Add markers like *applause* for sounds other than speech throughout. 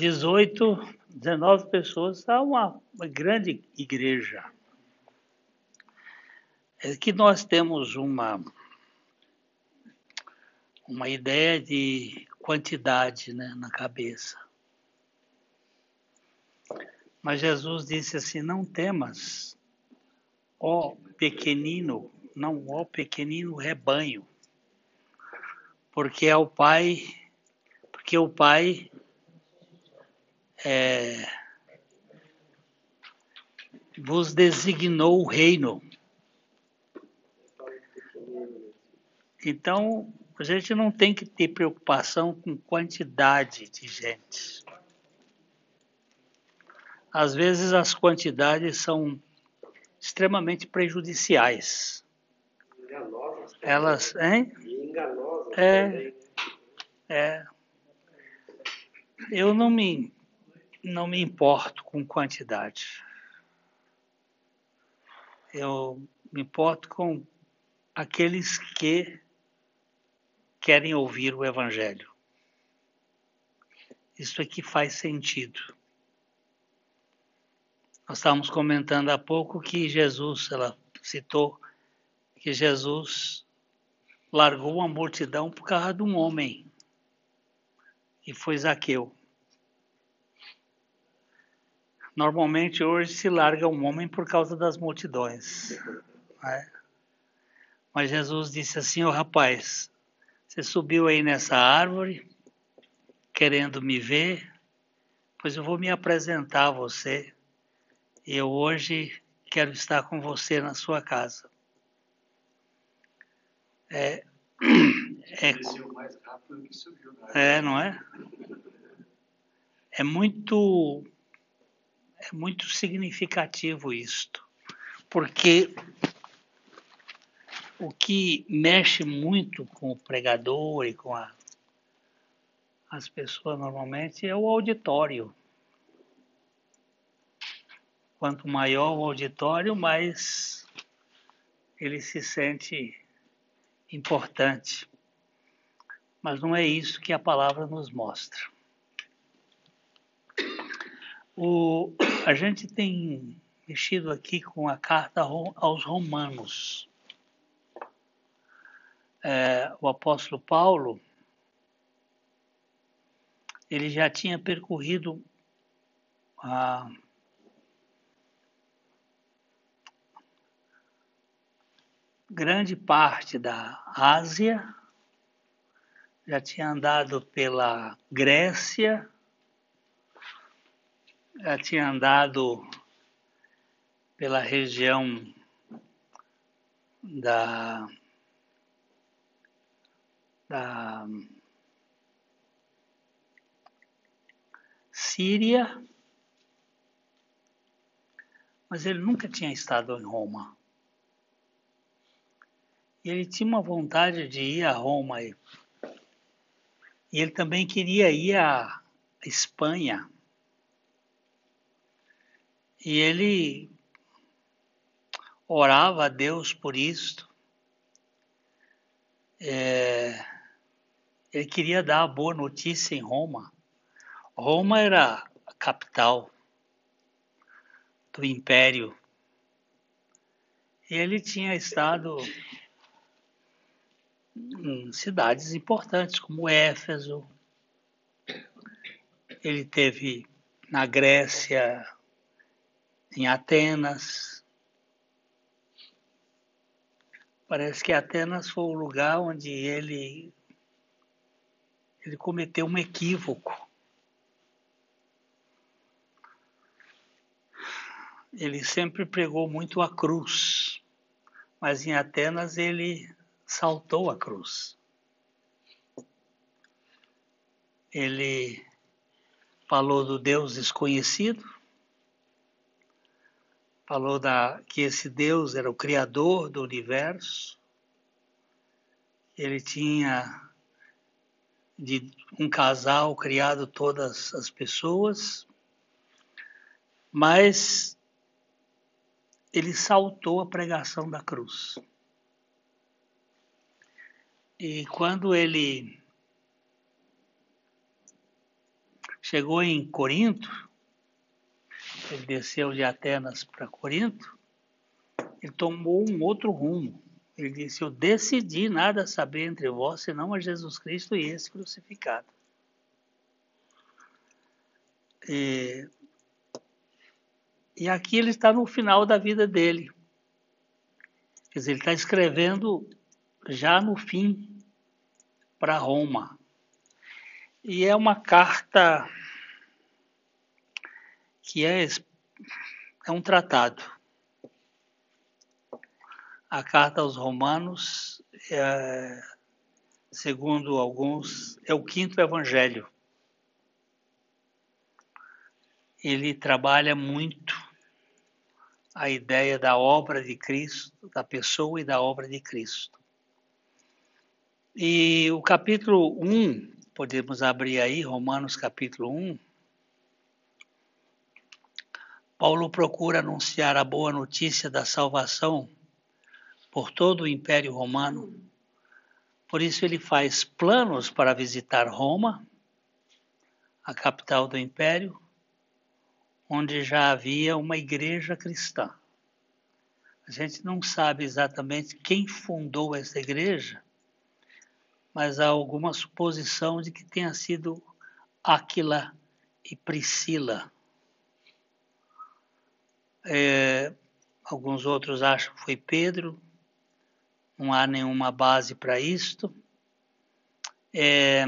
18, 19 pessoas, está uma, uma grande igreja. É que nós temos uma, uma ideia de quantidade né, na cabeça. Mas Jesus disse assim: Não temas, ó pequenino, não ó pequenino rebanho, porque é o Pai, porque o Pai é, vos designou o reino. Então, a gente não tem que ter preocupação com quantidade de gente. Às vezes as quantidades são extremamente prejudiciais. Enganosas. Elas, hein? Enganosas. É, é. Eu não me, não me importo com quantidade. Eu me importo com aqueles que querem ouvir o Evangelho. Isso aqui faz sentido. Nós estávamos comentando há pouco que Jesus, ela citou que Jesus largou uma multidão por causa de um homem, e foi Zaqueu. Normalmente hoje se larga um homem por causa das multidões. Né? Mas Jesus disse assim, ô oh, rapaz, você subiu aí nessa árvore, querendo me ver, pois eu vou me apresentar a você. E eu hoje quero estar com você na sua casa. É, é, é, não é? É muito, é muito significativo isto, porque o que mexe muito com o pregador e com a, as pessoas normalmente é o auditório. Quanto maior o auditório, mais ele se sente importante. Mas não é isso que a palavra nos mostra. O, *clears throat* a gente tem mexido aqui com a carta aos Romanos. É, o apóstolo Paulo, ele já tinha percorrido a grande parte da Ásia, já tinha andado pela Grécia, já tinha andado pela região da da Síria, mas ele nunca tinha estado em Roma. E ele tinha uma vontade de ir a Roma. E ele também queria ir à Espanha. E ele orava a Deus por isto. É, ele queria dar a boa notícia em Roma. Roma era a capital do império. E ele tinha estado em cidades importantes como Éfeso. Ele teve na Grécia, em Atenas. Parece que Atenas foi o lugar onde ele ele cometeu um equívoco. Ele sempre pregou muito a cruz, mas em Atenas ele saltou a cruz. Ele falou do Deus desconhecido, falou da, que esse Deus era o Criador do universo, ele tinha de um casal criado todas as pessoas, mas ele saltou a pregação da cruz. E quando ele chegou em Corinto, ele desceu de Atenas para Corinto, ele tomou um outro rumo. Ele disse: Eu decidi nada saber entre vós, senão a Jesus Cristo e esse crucificado. E, e aqui ele está no final da vida dele. Quer dizer, ele está escrevendo já no fim para Roma. E é uma carta que é, é um tratado. A carta aos Romanos, é, segundo alguns, é o quinto evangelho. Ele trabalha muito a ideia da obra de Cristo, da pessoa e da obra de Cristo. E o capítulo 1, podemos abrir aí, Romanos capítulo 1. Paulo procura anunciar a boa notícia da salvação por todo o Império Romano. Por isso ele faz planos para visitar Roma, a capital do Império, onde já havia uma igreja cristã. A gente não sabe exatamente quem fundou essa igreja, mas há alguma suposição de que tenha sido Áquila e Priscila. É, alguns outros acham que foi Pedro, não há nenhuma base para isto. É,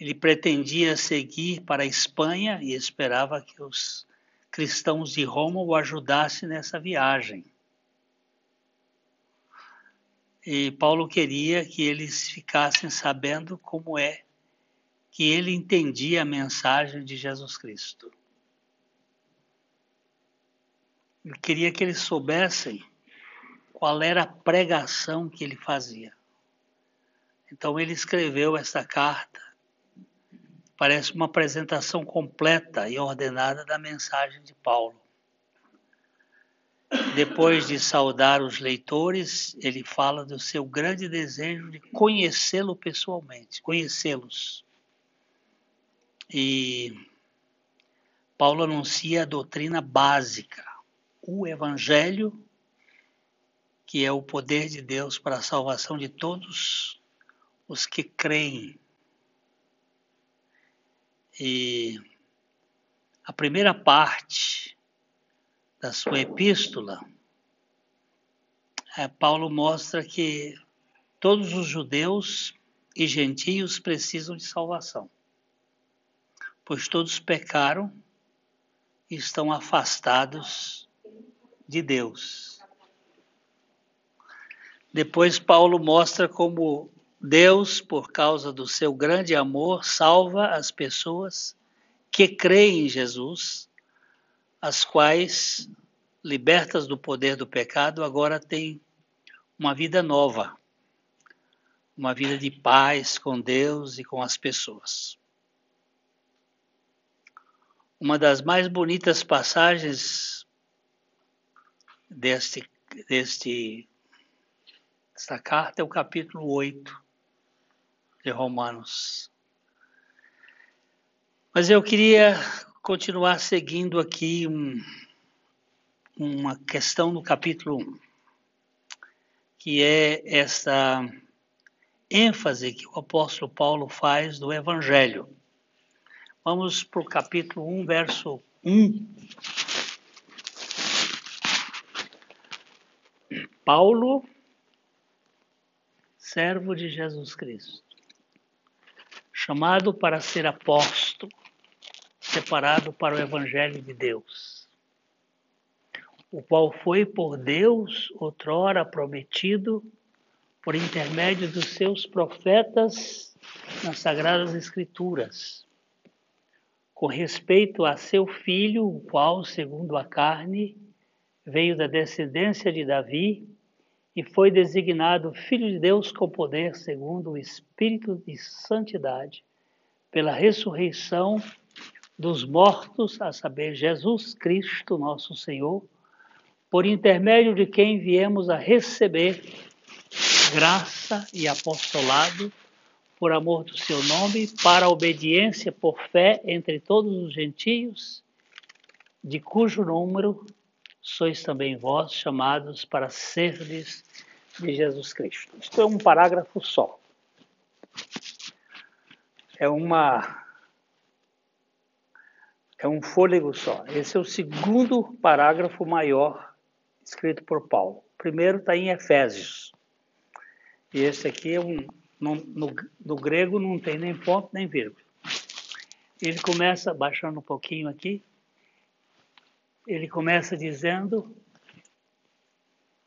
ele pretendia seguir para a Espanha e esperava que os cristãos de Roma o ajudassem nessa viagem. E Paulo queria que eles ficassem sabendo como é que ele entendia a mensagem de Jesus Cristo. Ele queria que eles soubessem qual era a pregação que ele fazia. Então ele escreveu essa carta. Parece uma apresentação completa e ordenada da mensagem de Paulo. Depois de saudar os leitores, ele fala do seu grande desejo de conhecê-lo pessoalmente, conhecê-los. E Paulo anuncia a doutrina básica, o evangelho, que é o poder de Deus para a salvação de todos os que creem. E a primeira parte da sua epístola, é, Paulo mostra que todos os judeus e gentios precisam de salvação, pois todos pecaram e estão afastados de Deus. Depois, Paulo mostra como Deus, por causa do seu grande amor, salva as pessoas que creem em Jesus as quais, libertas do poder do pecado, agora têm uma vida nova, uma vida de paz com Deus e com as pessoas. Uma das mais bonitas passagens deste, deste, desta carta é o capítulo 8 de Romanos. Mas eu queria continuar seguindo aqui um, uma questão no capítulo 1, que é essa ênfase que o apóstolo Paulo faz do Evangelho. Vamos para o capítulo 1, verso 1. Paulo, servo de Jesus Cristo, chamado para ser apóstolo, separado para o Evangelho de Deus, o qual foi por Deus outrora prometido por intermédio dos seus profetas nas Sagradas Escrituras, com respeito a seu filho, o qual, segundo a carne, veio da descendência de Davi e foi designado Filho de Deus com poder, segundo o Espírito de Santidade, pela ressurreição dos mortos, a saber, Jesus Cristo, nosso Senhor, por intermédio de quem viemos a receber graça e apostolado por amor do seu nome, para a obediência por fé entre todos os gentios, de cujo número sois também vós chamados para serdes de Jesus Cristo. Isto é um parágrafo só. É uma é um fôlego só. Esse é o segundo parágrafo maior escrito por Paulo. O primeiro está em Efésios. E esse aqui é um no, no, no grego não tem nem ponto nem vírgula. Ele começa, baixando um pouquinho aqui, ele começa dizendo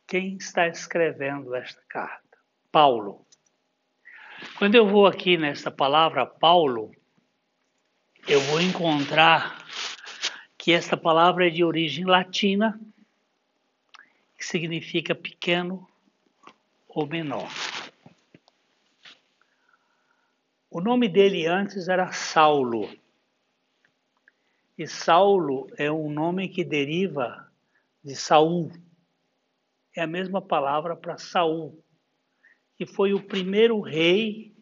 quem está escrevendo esta carta? Paulo. Quando eu vou aqui nessa palavra Paulo, eu vou encontrar que esta palavra é de origem latina, que significa pequeno ou menor. O nome dele antes era Saulo. E Saulo é um nome que deriva de Saul. É a mesma palavra para Saul, que foi o primeiro rei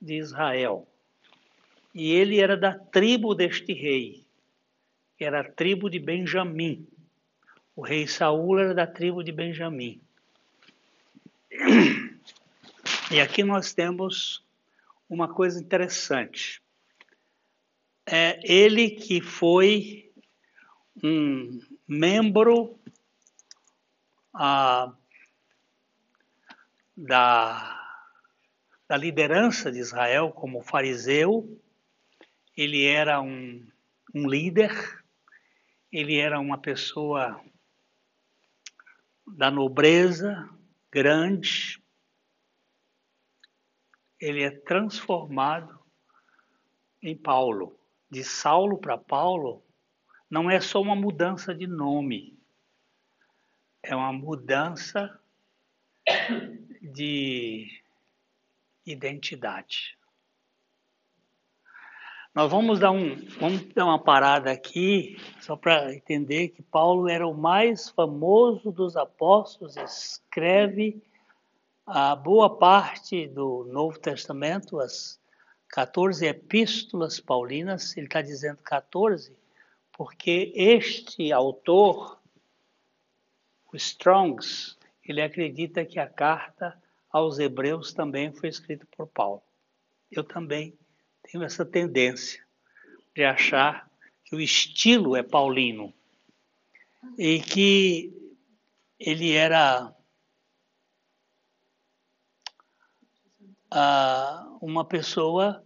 de Israel. E ele era da tribo deste rei, que era a tribo de Benjamim. O rei Saul era da tribo de Benjamim. E aqui nós temos uma coisa interessante. É ele que foi um membro ah, da, da liderança de Israel como fariseu, ele era um, um líder, ele era uma pessoa da nobreza grande, ele é transformado em Paulo. De Saulo para Paulo, não é só uma mudança de nome, é uma mudança de identidade. Nós vamos dar, um, vamos dar uma parada aqui, só para entender que Paulo era o mais famoso dos apóstolos, escreve a boa parte do Novo Testamento, as 14 epístolas paulinas, ele está dizendo 14, porque este autor, o Strongs, ele acredita que a carta aos Hebreus também foi escrita por Paulo. Eu também tenho essa tendência de achar que o estilo é paulino e que ele era a uma pessoa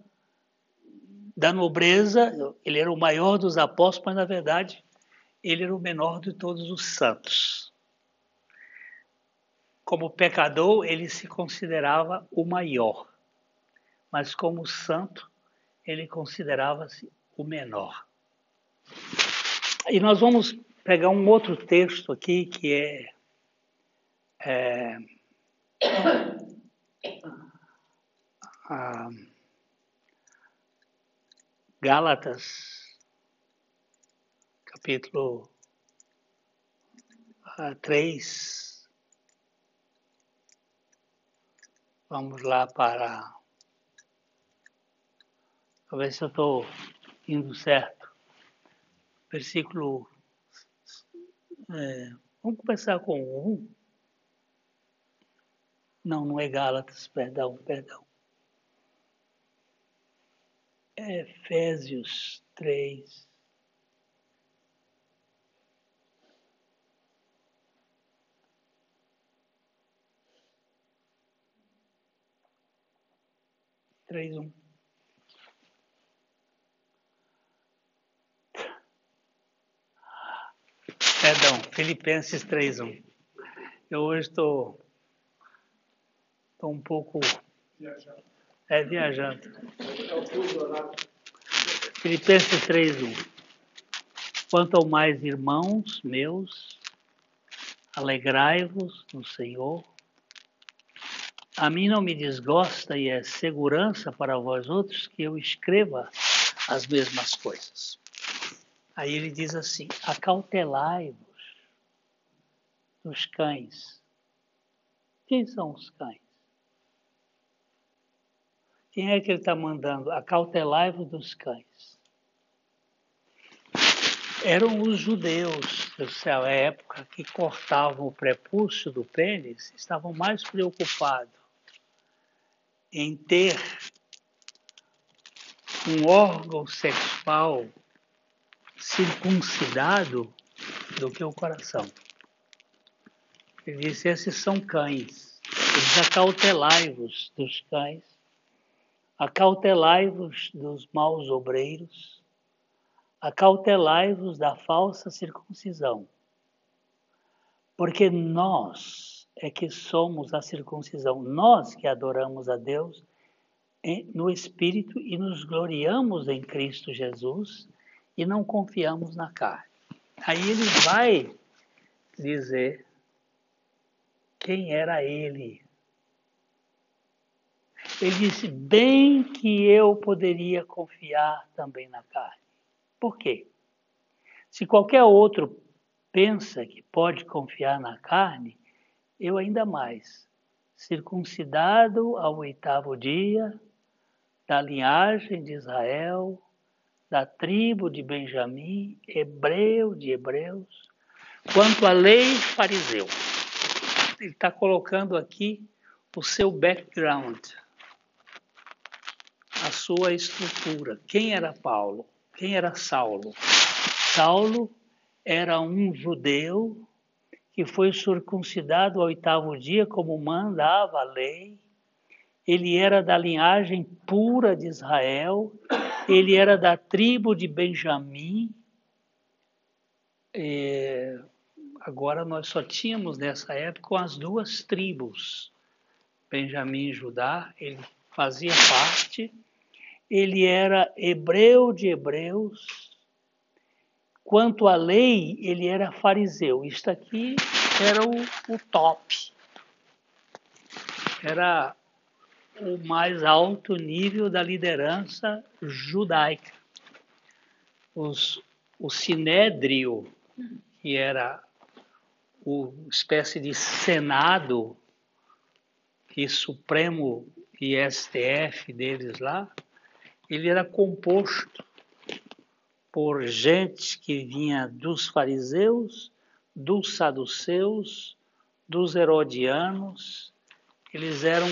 da nobreza, ele era o maior dos apóstolos, mas na verdade ele era o menor de todos os santos. Como pecador, ele se considerava o maior, mas como santo, ele considerava-se o menor. E nós vamos pegar um outro texto aqui que é, é a Gálatas, capítulo 3. Vamos lá para. Se eu estou indo certo. Versículo. É, vamos começar com um. Não, não é Gálatas, perdão, perdão. Efésios 3. Três, um. Perdão, Filipenses 3, 1. Eu hoje estou um pouco viajando. É, viajando. Filipenses 3.1 Quanto ao mais, irmãos meus, alegrai-vos no Senhor. A mim não me desgosta e é segurança para vós outros que eu escreva as mesmas coisas. Aí ele diz assim: acautelai-vos dos cães. Quem são os cães? Quem é que ele está mandando? Acautelai-vos dos cães. Eram os judeus da época que cortavam o prepúcio do pênis, estavam mais preocupados em ter um órgão sexual circuncidado do que o coração. Ele disse: esses são cães. Eles acautelai-vos dos cães, acautelai-vos dos maus obreiros, acautelai-vos da falsa circuncisão. Porque nós é que somos a circuncisão, nós que adoramos a Deus no Espírito e nos gloriamos em Cristo Jesus e não confiamos na carne. Aí ele vai dizer quem era ele. Ele disse: bem que eu poderia confiar também na carne. Por quê? Se qualquer outro pensa que pode confiar na carne, eu ainda mais. Circuncidado ao oitavo dia, da linhagem de Israel, da tribo de Benjamim, hebreu de hebreus, quanto à lei fariseu. Ele está colocando aqui o seu background, a sua estrutura. Quem era Paulo? Quem era Saulo? Saulo era um judeu que foi circuncidado ao oitavo dia, como mandava a lei. Ele era da linhagem pura de Israel, ele era da tribo de Benjamim. É, agora nós só tínhamos nessa época as duas tribos, Benjamim e Judá, ele fazia parte, ele era hebreu de hebreus, quanto à lei, ele era fariseu. Isto aqui era o, o top, era o mais alto nível da liderança judaica. Os, o sinédrio, que era o espécie de senado e supremo e STF deles lá, ele era composto por gente que vinha dos fariseus, dos saduceus, dos herodianos, eles eram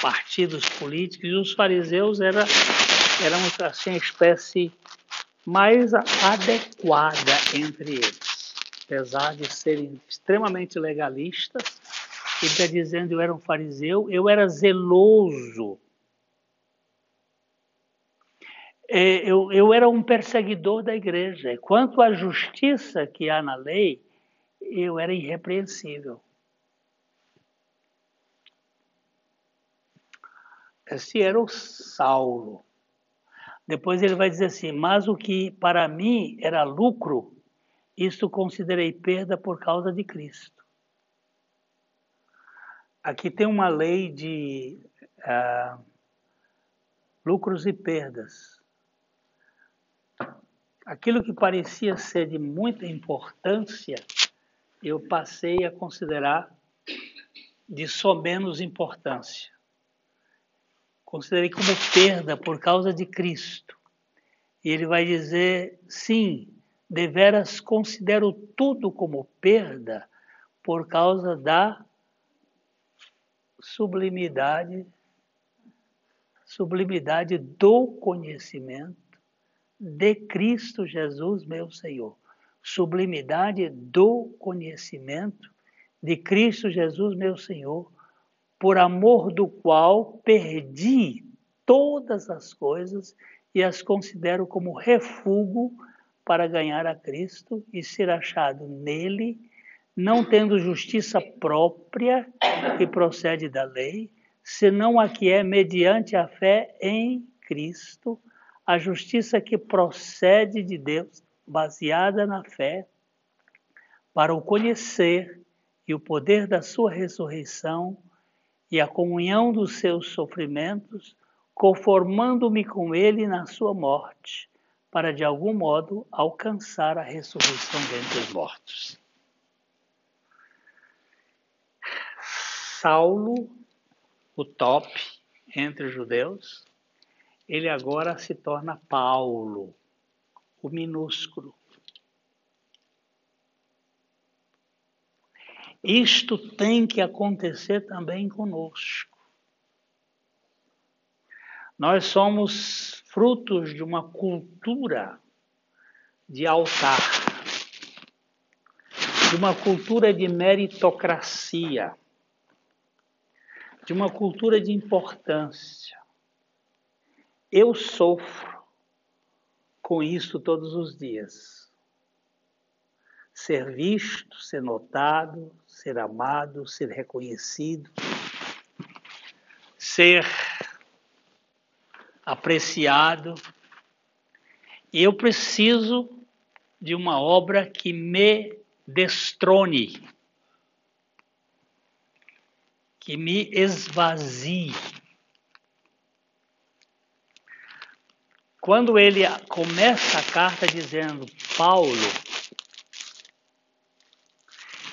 partidos políticos, e os fariseus era, eram assim, a espécie mais adequada entre eles. Apesar de serem extremamente legalistas, ele está dizendo eu era um fariseu, eu era zeloso. É, eu, eu era um perseguidor da igreja. Quanto à justiça que há na lei, eu era irrepreensível. Esse era o Saulo. Depois ele vai dizer assim: Mas o que para mim era lucro, isto considerei perda por causa de Cristo. Aqui tem uma lei de uh, lucros e perdas. Aquilo que parecia ser de muita importância, eu passei a considerar de só menos importância considerei como perda por causa de Cristo. E ele vai dizer: sim, deveras considero tudo como perda por causa da sublimidade sublimidade do conhecimento de Cristo Jesus, meu Senhor. Sublimidade do conhecimento de Cristo Jesus, meu Senhor, por amor do qual perdi todas as coisas e as considero como refúgio para ganhar a Cristo e ser achado nele, não tendo justiça própria que procede da lei, senão a que é mediante a fé em Cristo, a justiça que procede de Deus, baseada na fé, para o conhecer e o poder da sua ressurreição e a comunhão dos seus sofrimentos, conformando-me com ele na sua morte, para de algum modo alcançar a ressurreição dentre os mortos. Saulo, o top, entre os judeus, ele agora se torna Paulo, o minúsculo. Isto tem que acontecer também conosco. Nós somos frutos de uma cultura de altar, de uma cultura de meritocracia, de uma cultura de importância. Eu sofro com isso todos os dias. Ser visto, ser notado, ser amado, ser reconhecido, ser apreciado. E eu preciso de uma obra que me destrone, que me esvazie. Quando ele começa a carta dizendo Paulo,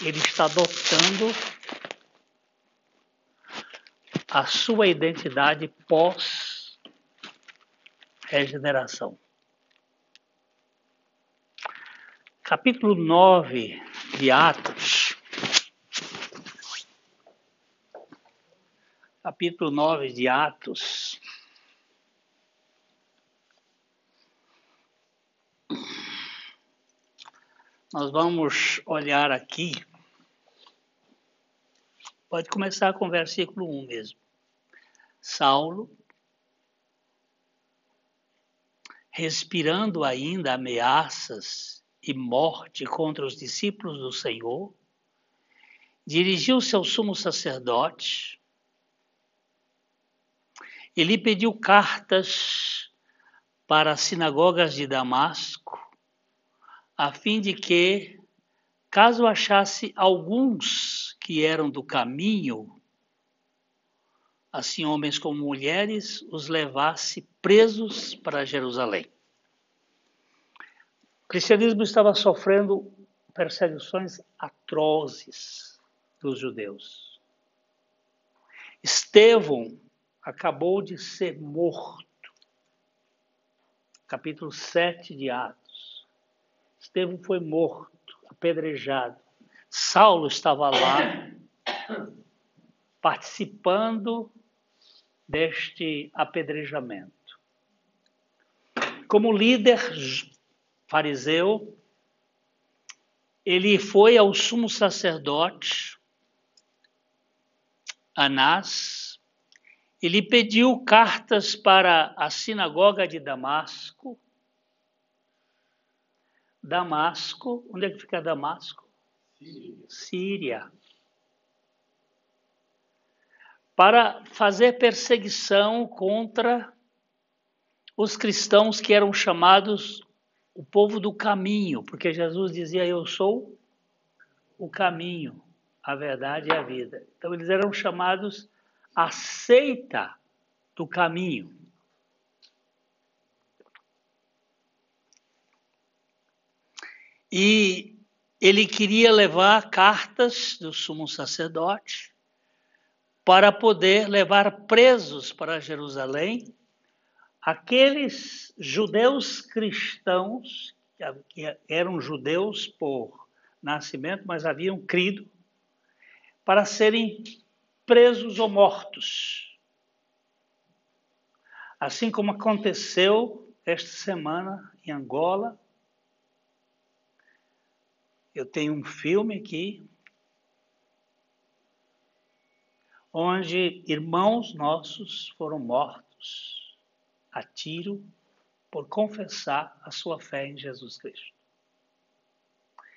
ele está adotando a sua identidade pós-regeneração. Capítulo 9 de Atos. Capítulo 9 de Atos. Nós vamos olhar aqui. Pode começar com o versículo 1 mesmo. Saulo, respirando ainda ameaças e morte contra os discípulos do Senhor, dirigiu-se ao sumo sacerdote e lhe pediu cartas para as sinagogas de Damasco, a fim de que, caso achasse alguns que eram do caminho, assim homens como mulheres, os levasse presos para Jerusalém. O cristianismo estava sofrendo perseguições atrozes dos judeus. Estevão acabou de ser morto. Capítulo 7 de Atos. Estevão foi morto, apedrejado. Saulo estava lá *coughs* participando deste apedrejamento. Como líder fariseu, ele foi ao sumo sacerdote, Anás, e lhe pediu cartas para a sinagoga de Damasco. Damasco, onde é que fica Damasco? Síria. Síria para fazer perseguição contra os cristãos que eram chamados o povo do caminho, porque Jesus dizia: Eu sou o caminho, a verdade e a vida. Então, eles eram chamados a seita do caminho. E ele queria levar cartas do sumo sacerdote para poder levar presos para Jerusalém aqueles judeus cristãos, que eram judeus por nascimento, mas haviam crido, para serem presos ou mortos. Assim como aconteceu esta semana em Angola. Eu tenho um filme aqui onde irmãos nossos foram mortos a tiro por confessar a sua fé em Jesus Cristo.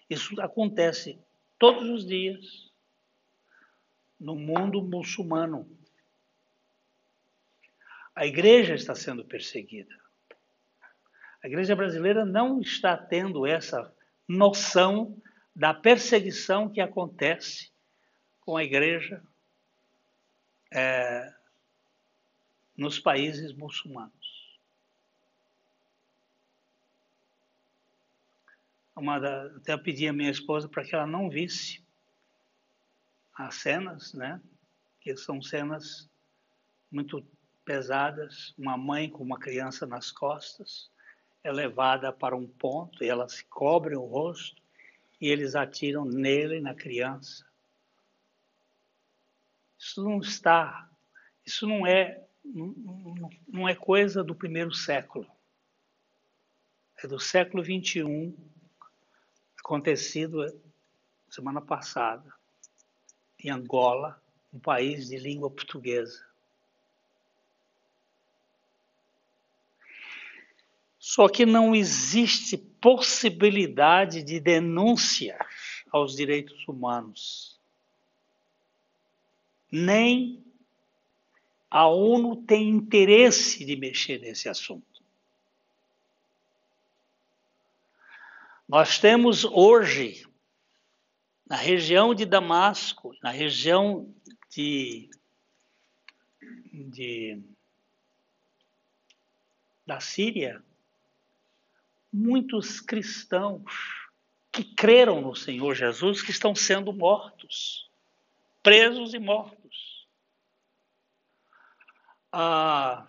Isso acontece todos os dias no mundo muçulmano. A igreja está sendo perseguida. A igreja brasileira não está tendo essa noção da perseguição que acontece com a igreja é, nos países muçulmanos. Da, até pedi a minha esposa para que ela não visse as cenas, né? Que são cenas muito pesadas, uma mãe com uma criança nas costas é levada para um ponto e ela se cobre o rosto e eles atiram nele, na criança. Isso não está, isso não é, não, não é coisa do primeiro século. É do século 21, acontecido semana passada, em Angola, um país de língua portuguesa. Só que não existe possibilidade de denúncia aos direitos humanos. Nem a ONU tem interesse de mexer nesse assunto. Nós temos hoje, na região de Damasco, na região de, de da Síria, muitos cristãos que creram no Senhor Jesus que estão sendo mortos, presos e mortos. Ah,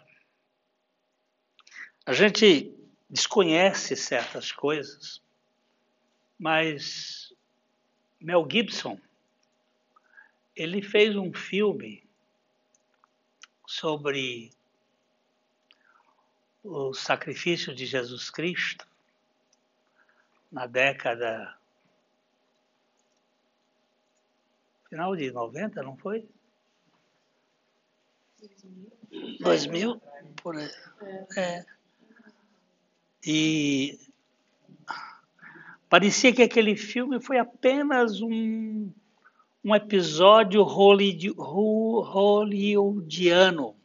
a gente desconhece certas coisas, mas Mel Gibson ele fez um filme sobre o sacrifício de Jesus Cristo na década final de 90, não foi? 2000, por aí. É. E parecia que aquele filme foi apenas um, um episódio hollywoodiano,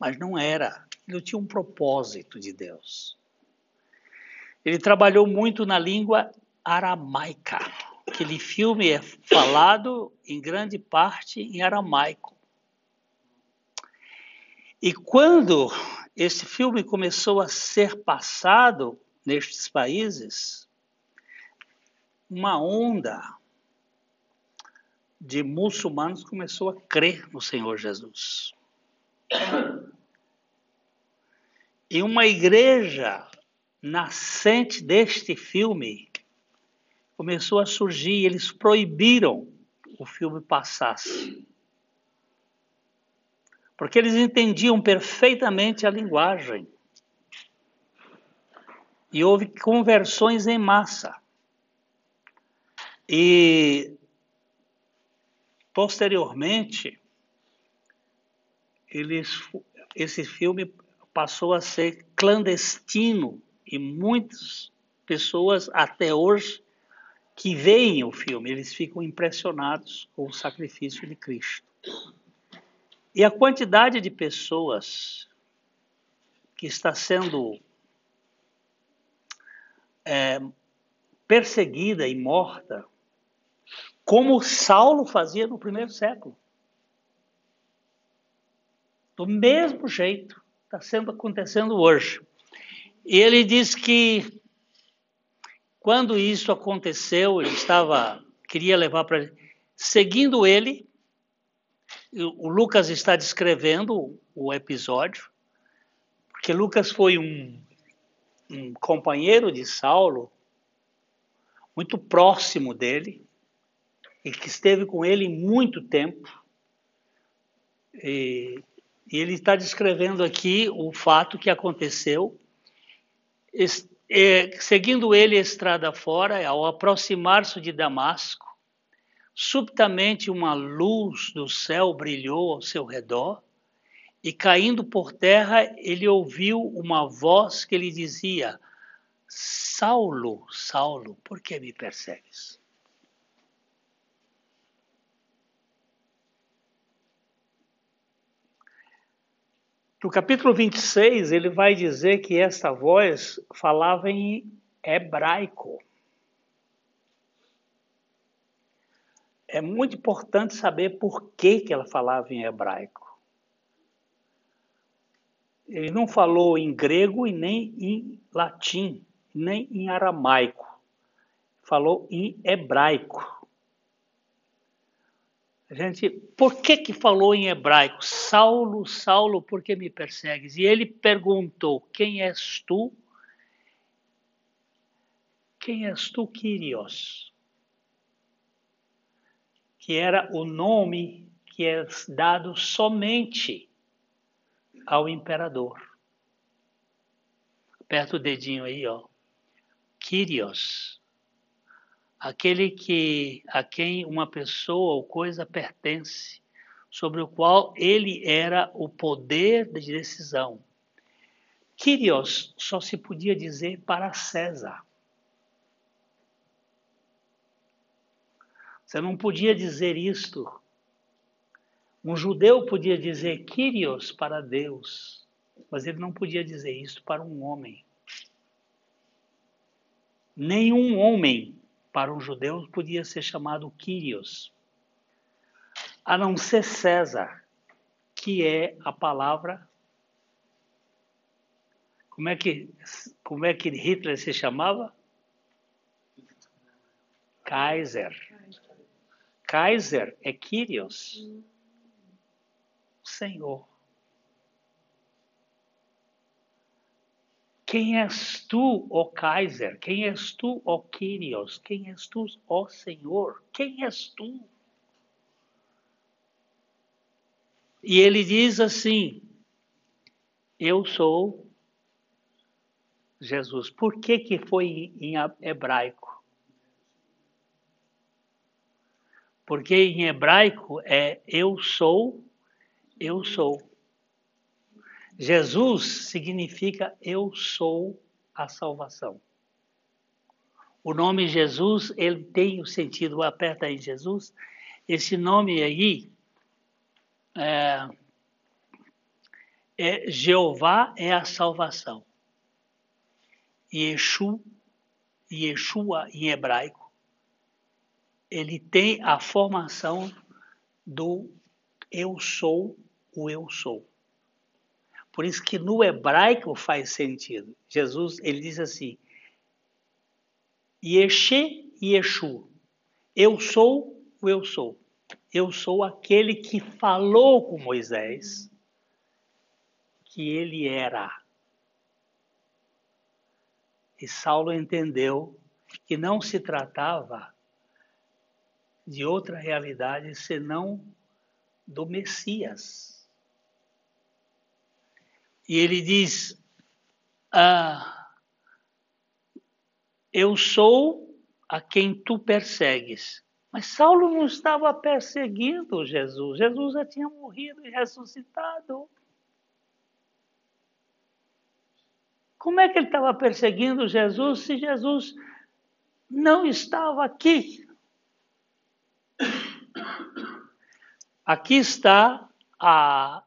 mas não era. Ele tinha um propósito de Deus. Ele trabalhou muito na língua aramaica. Aquele filme é falado em grande parte em aramaico. E quando esse filme começou a ser passado nestes países, uma onda de muçulmanos começou a crer no Senhor Jesus. E uma igreja nascente deste filme começou a surgir, eles proibiram o filme passasse. Porque eles entendiam perfeitamente a linguagem. E houve conversões em massa. E posteriormente eles esse filme passou a ser clandestino e muitas pessoas até hoje que veem o filme, eles ficam impressionados com o sacrifício de Cristo. E a quantidade de pessoas que está sendo é, perseguida e morta, como Saulo fazia no primeiro século. Do mesmo jeito está sendo acontecendo hoje. E ele diz que quando isso aconteceu, ele estava queria levar para seguindo ele, o Lucas está descrevendo o episódio, porque Lucas foi um, um companheiro de Saulo, muito próximo dele, e que esteve com ele muito tempo. E, e ele está descrevendo aqui o fato que aconteceu seguindo ele a estrada fora, ao aproximar-se de Damasco, subitamente uma luz do céu brilhou ao seu redor, e caindo por terra, ele ouviu uma voz que lhe dizia: Saulo, Saulo, por que me persegues? No capítulo 26, ele vai dizer que esta voz falava em hebraico. É muito importante saber por que, que ela falava em hebraico. Ele não falou em grego e nem em latim, nem em aramaico. Falou em hebraico. Gente, por que que falou em hebraico? Saulo, Saulo, por que me persegues? E ele perguntou: Quem és tu? Quem és tu, Quirios? Que era o nome que é dado somente ao imperador. Aperta o dedinho aí, ó. Kyrios. Aquele que a quem uma pessoa ou coisa pertence, sobre o qual ele era o poder de decisão. Kyrios só se podia dizer para César. Você não podia dizer isto. Um judeu podia dizer Kyrios para Deus, mas ele não podia dizer isso para um homem. Nenhum homem para um judeu podia ser chamado Kyrios, a não ser César, que é a palavra. Como é que, como é que Hitler se chamava? Kaiser. Kaiser é Kyrios. Senhor. Quem és tu, ó Kaiser? Quem és tu, ó Kyrios? Quem és tu, ó Senhor? Quem és tu? E ele diz assim: Eu sou Jesus. Por que, que foi em hebraico? Porque em hebraico é eu sou, eu sou. Jesus significa eu sou a salvação. O nome Jesus, ele tem o sentido, aperta aí Jesus, esse nome aí é, é Jeová é a salvação. Yeshua, Yeshua em hebraico ele tem a formação do eu sou o eu sou. Por isso que no hebraico faz sentido. Jesus, ele diz assim: Yeshe Yeshu. Eu sou o eu sou. Eu sou aquele que falou com Moisés que ele era. E Saulo entendeu que não se tratava de outra realidade senão do Messias. E ele diz: ah, Eu sou a quem tu persegues. Mas Saulo não estava perseguindo Jesus. Jesus já tinha morrido e ressuscitado. Como é que ele estava perseguindo Jesus se Jesus não estava aqui? Aqui está a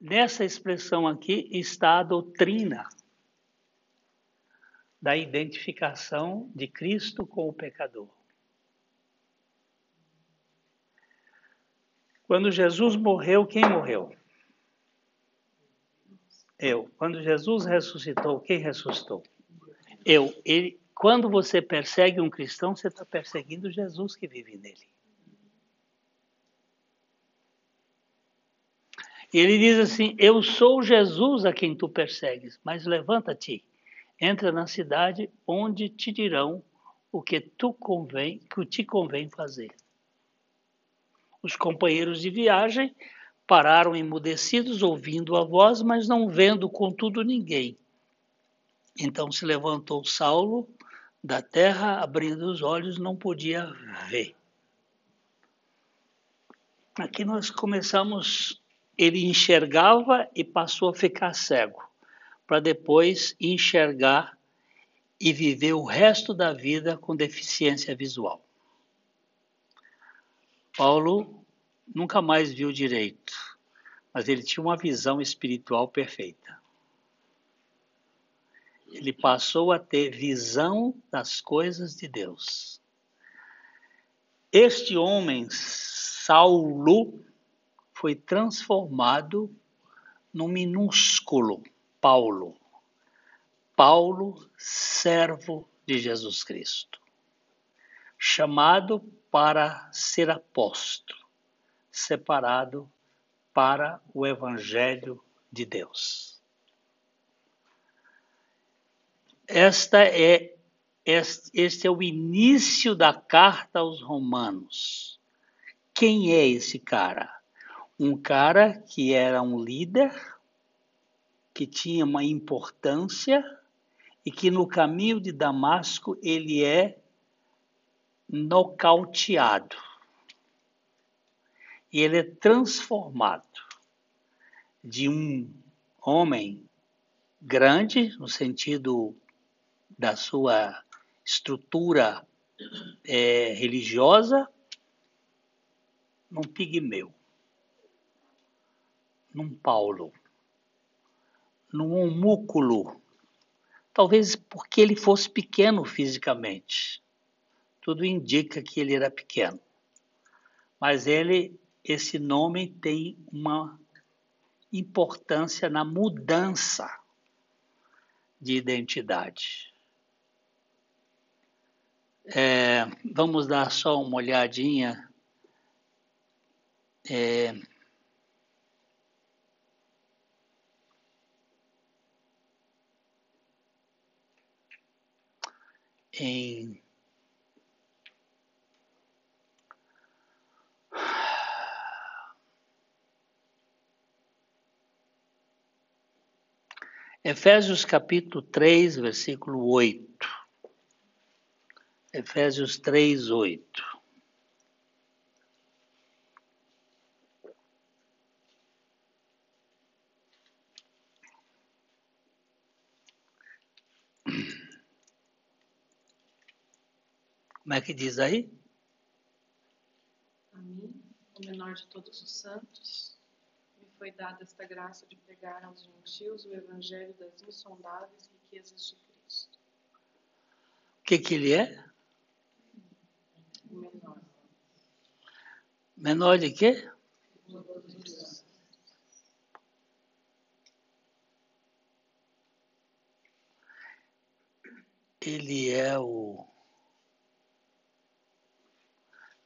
nessa expressão aqui está a doutrina da identificação de Cristo com o pecador. Quando Jesus morreu, quem morreu? Eu. Quando Jesus ressuscitou, quem ressuscitou? Eu. Ele, quando você persegue um cristão, você está perseguindo Jesus que vive nele. E ele diz assim: Eu sou Jesus a quem tu persegues, mas levanta-te, entra na cidade onde te dirão o que tu convém, que te convém fazer. Os companheiros de viagem pararam emudecidos, ouvindo a voz, mas não vendo, contudo, ninguém. Então se levantou Saulo da terra, abrindo os olhos, não podia ver. Aqui nós começamos, ele enxergava e passou a ficar cego, para depois enxergar e viver o resto da vida com deficiência visual. Paulo nunca mais viu direito, mas ele tinha uma visão espiritual perfeita ele passou a ter visão das coisas de Deus. Este homem, Saulo, foi transformado no minúsculo Paulo. Paulo, servo de Jesus Cristo, chamado para ser apóstolo. separado para o Evangelho de Deus. Esta é este, este é o início da carta aos Romanos. Quem é esse cara? Um cara que era um líder, que tinha uma importância e que no caminho de Damasco ele é nocauteado. E ele é transformado de um homem grande, no sentido da sua estrutura é, religiosa num pigmeu, num Paulo, num homúnculo, talvez porque ele fosse pequeno fisicamente. Tudo indica que ele era pequeno. Mas ele, esse nome tem uma importância na mudança de identidade. É, vamos dar só uma olhadinha. É, em Efésios capítulo 3, versículo 8. Efésios 3, 8. Como é que diz aí? A mim, o menor de todos os santos, me foi dada esta graça de pregar aos gentios o evangelho das insondáveis riquezas de Cristo. O que, que ele é? menor. Menor de quê? Ele é o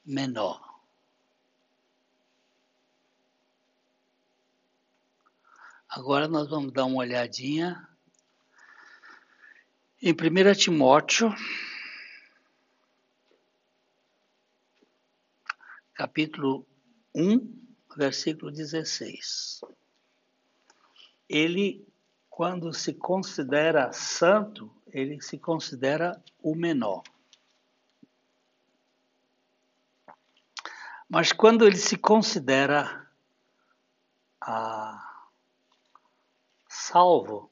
menor. Agora nós vamos dar uma olhadinha em 1 Timóteo capítulo 1, versículo 16. Ele, quando se considera santo, ele se considera o menor. Mas quando ele se considera ah, salvo,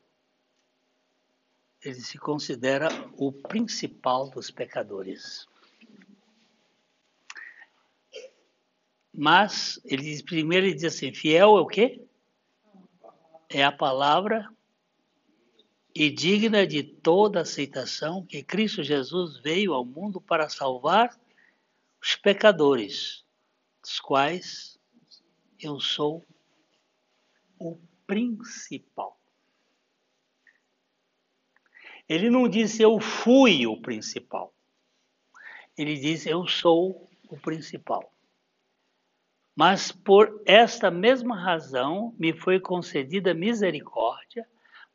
ele se considera o principal dos pecadores. Mas ele diz, primeiro ele diz assim, fiel é o quê? É a palavra e digna de toda aceitação que Cristo Jesus veio ao mundo para salvar os pecadores, dos quais eu sou o principal. Ele não disse eu fui o principal. Ele diz eu sou o principal. Mas por esta mesma razão me foi concedida misericórdia,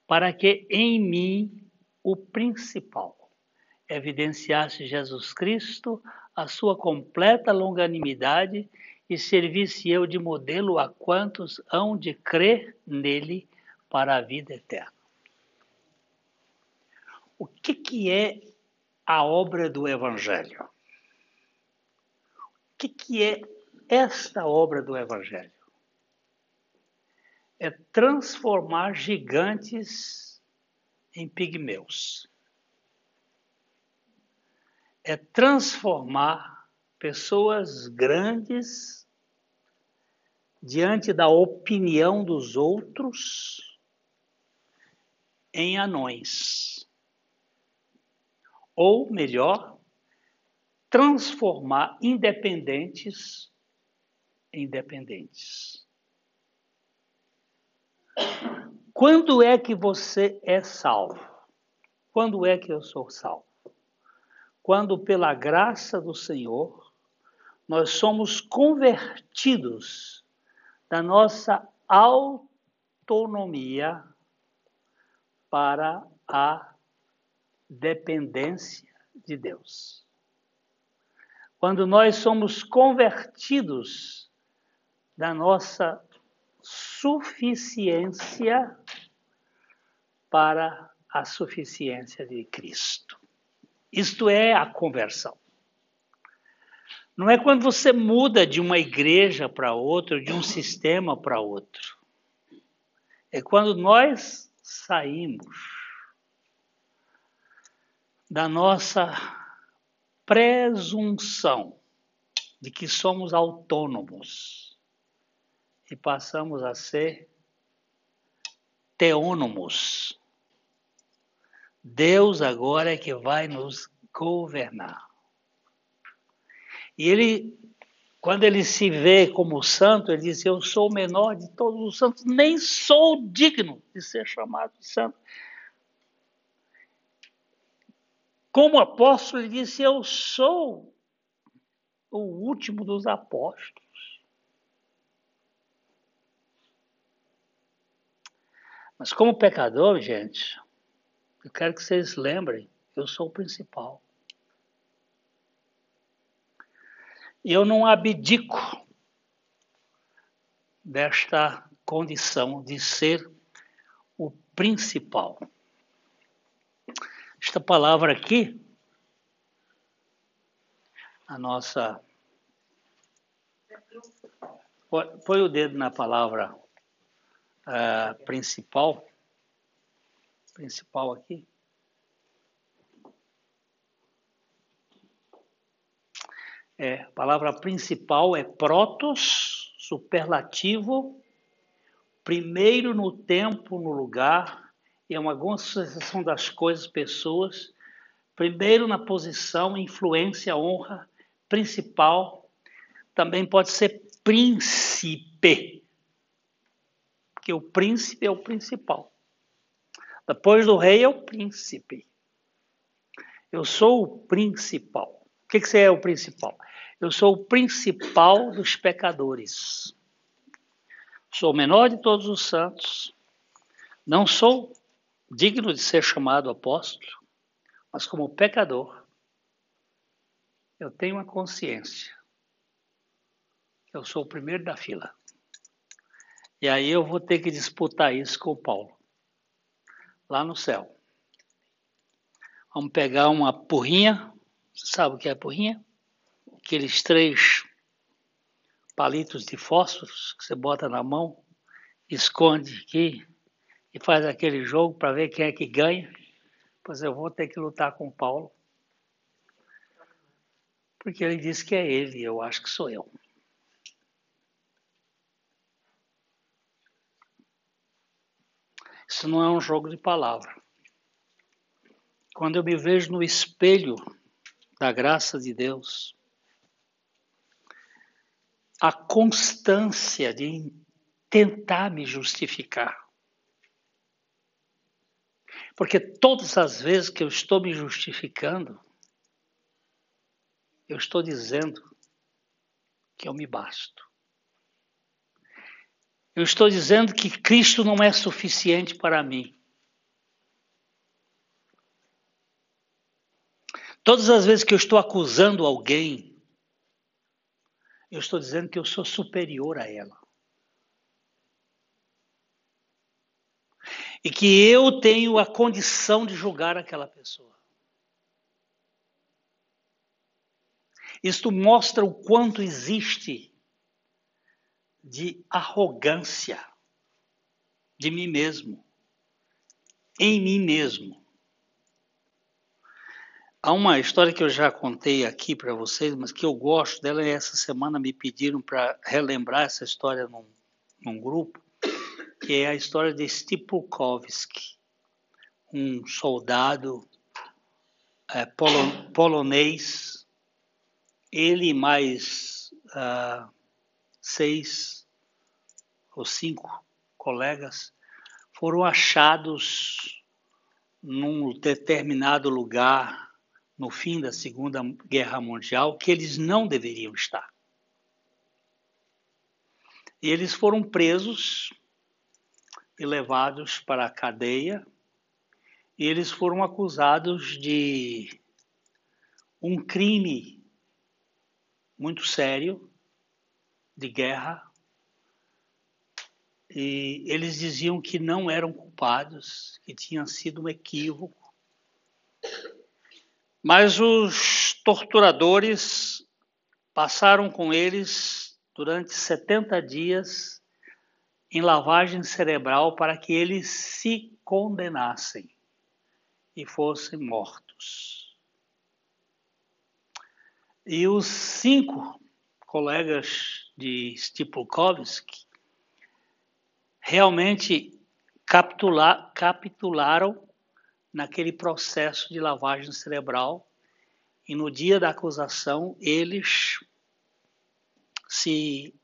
para que em mim o principal evidenciasse Jesus Cristo, a sua completa longanimidade e servisse eu de modelo a quantos hão de crer nele para a vida eterna. O que, que é a obra do Evangelho? O que, que é esta obra do Evangelho é transformar gigantes em pigmeus. É transformar pessoas grandes diante da opinião dos outros em anões. Ou melhor, transformar independentes independentes. Quando é que você é salvo? Quando é que eu sou salvo? Quando, pela graça do Senhor, nós somos convertidos da nossa autonomia para a dependência de Deus. Quando nós somos convertidos da nossa suficiência para a suficiência de Cristo. Isto é a conversão. Não é quando você muda de uma igreja para outra, de um sistema para outro. É quando nós saímos da nossa presunção de que somos autônomos e passamos a ser teônomos. Deus agora é que vai nos governar. E ele, quando ele se vê como santo, ele diz: Eu sou o menor de todos os santos, nem sou digno de ser chamado de santo. Como apóstolo, ele disse: Eu sou o último dos apóstolos. Mas como pecador, gente, eu quero que vocês lembrem, eu sou o principal. E eu não abdico desta condição de ser o principal. Esta palavra aqui, a nossa. Põe o dedo na palavra uh, principal principal aqui. É, a palavra principal é protos, superlativo, primeiro no tempo, no lugar, é uma associação das coisas, pessoas, primeiro na posição, influência, honra, principal, também pode ser príncipe, porque o príncipe é o principal. Depois do rei é o príncipe. Eu sou o principal. O que, que você é o principal? Eu sou o principal dos pecadores. Sou o menor de todos os santos. Não sou digno de ser chamado apóstolo, mas como pecador, eu tenho uma consciência. Eu sou o primeiro da fila. E aí eu vou ter que disputar isso com Paulo lá no céu. Vamos pegar uma porrinha, sabe o que é porrinha? Aqueles três palitos de fósforos que você bota na mão, esconde aqui e faz aquele jogo para ver quem é que ganha. Pois eu vou ter que lutar com Paulo. Porque ele disse que é ele, eu acho que sou eu. Isso não é um jogo de palavra. Quando eu me vejo no espelho da graça de Deus, a constância de tentar me justificar. Porque todas as vezes que eu estou me justificando, eu estou dizendo que eu me basto. Eu estou dizendo que Cristo não é suficiente para mim. Todas as vezes que eu estou acusando alguém, eu estou dizendo que eu sou superior a ela. E que eu tenho a condição de julgar aquela pessoa. Isto mostra o quanto existe de arrogância de mim mesmo, em mim mesmo. Há uma história que eu já contei aqui para vocês, mas que eu gosto dela e essa semana me pediram para relembrar essa história num, num, grupo, que é a história de Stipulkowski, um soldado é, polo, polonês, ele mais uh, seis ou cinco colegas foram achados num determinado lugar no fim da Segunda Guerra Mundial que eles não deveriam estar. E eles foram presos e levados para a cadeia. E eles foram acusados de um crime muito sério de guerra. E eles diziam que não eram culpados, que tinha sido um equívoco. Mas os torturadores passaram com eles durante 70 dias em lavagem cerebral para que eles se condenassem e fossem mortos. E os cinco colegas de Stipulkovsky realmente capitular, capitularam naquele processo de lavagem cerebral e no dia da acusação eles se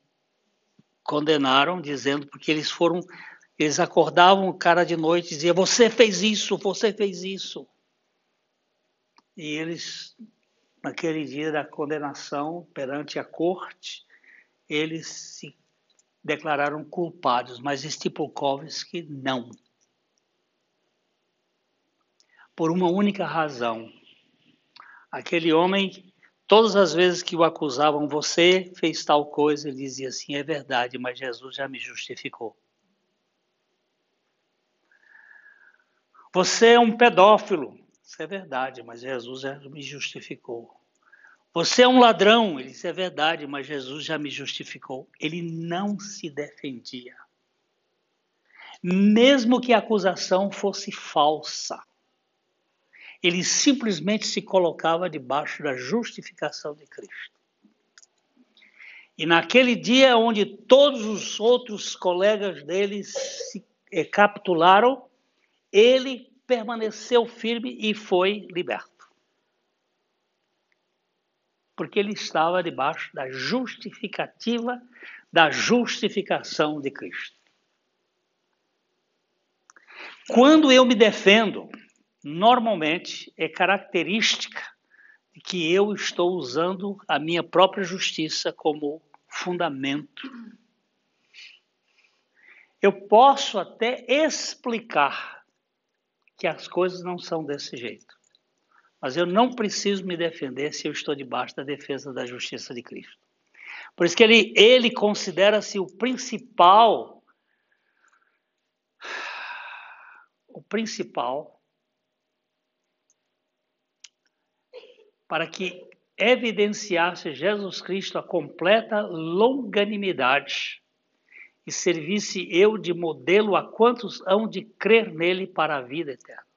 condenaram dizendo porque eles foram eles acordavam o cara de noite e diziam você fez isso, você fez isso. E eles naquele dia da condenação perante a corte, eles se declararam culpados, mas Stipulkovsky não. Por uma única razão. Aquele homem, todas as vezes que o acusavam, você fez tal coisa, ele dizia assim: é verdade, mas Jesus já me justificou. Você é um pedófilo. Isso é verdade, mas Jesus já me justificou. Você é um ladrão, ele disse, é verdade, mas Jesus já me justificou. Ele não se defendia. Mesmo que a acusação fosse falsa, ele simplesmente se colocava debaixo da justificação de Cristo. E naquele dia onde todos os outros colegas dele se eh, capitularam, ele permaneceu firme e foi liberto porque ele estava debaixo da justificativa da justificação de Cristo. Quando eu me defendo, normalmente é característica de que eu estou usando a minha própria justiça como fundamento. Eu posso até explicar que as coisas não são desse jeito. Mas eu não preciso me defender se eu estou debaixo da defesa da justiça de Cristo. Por isso que ele, ele considera-se o principal, o principal, para que evidenciasse Jesus Cristo a completa longanimidade e servisse eu de modelo a quantos hão de crer nele para a vida eterna.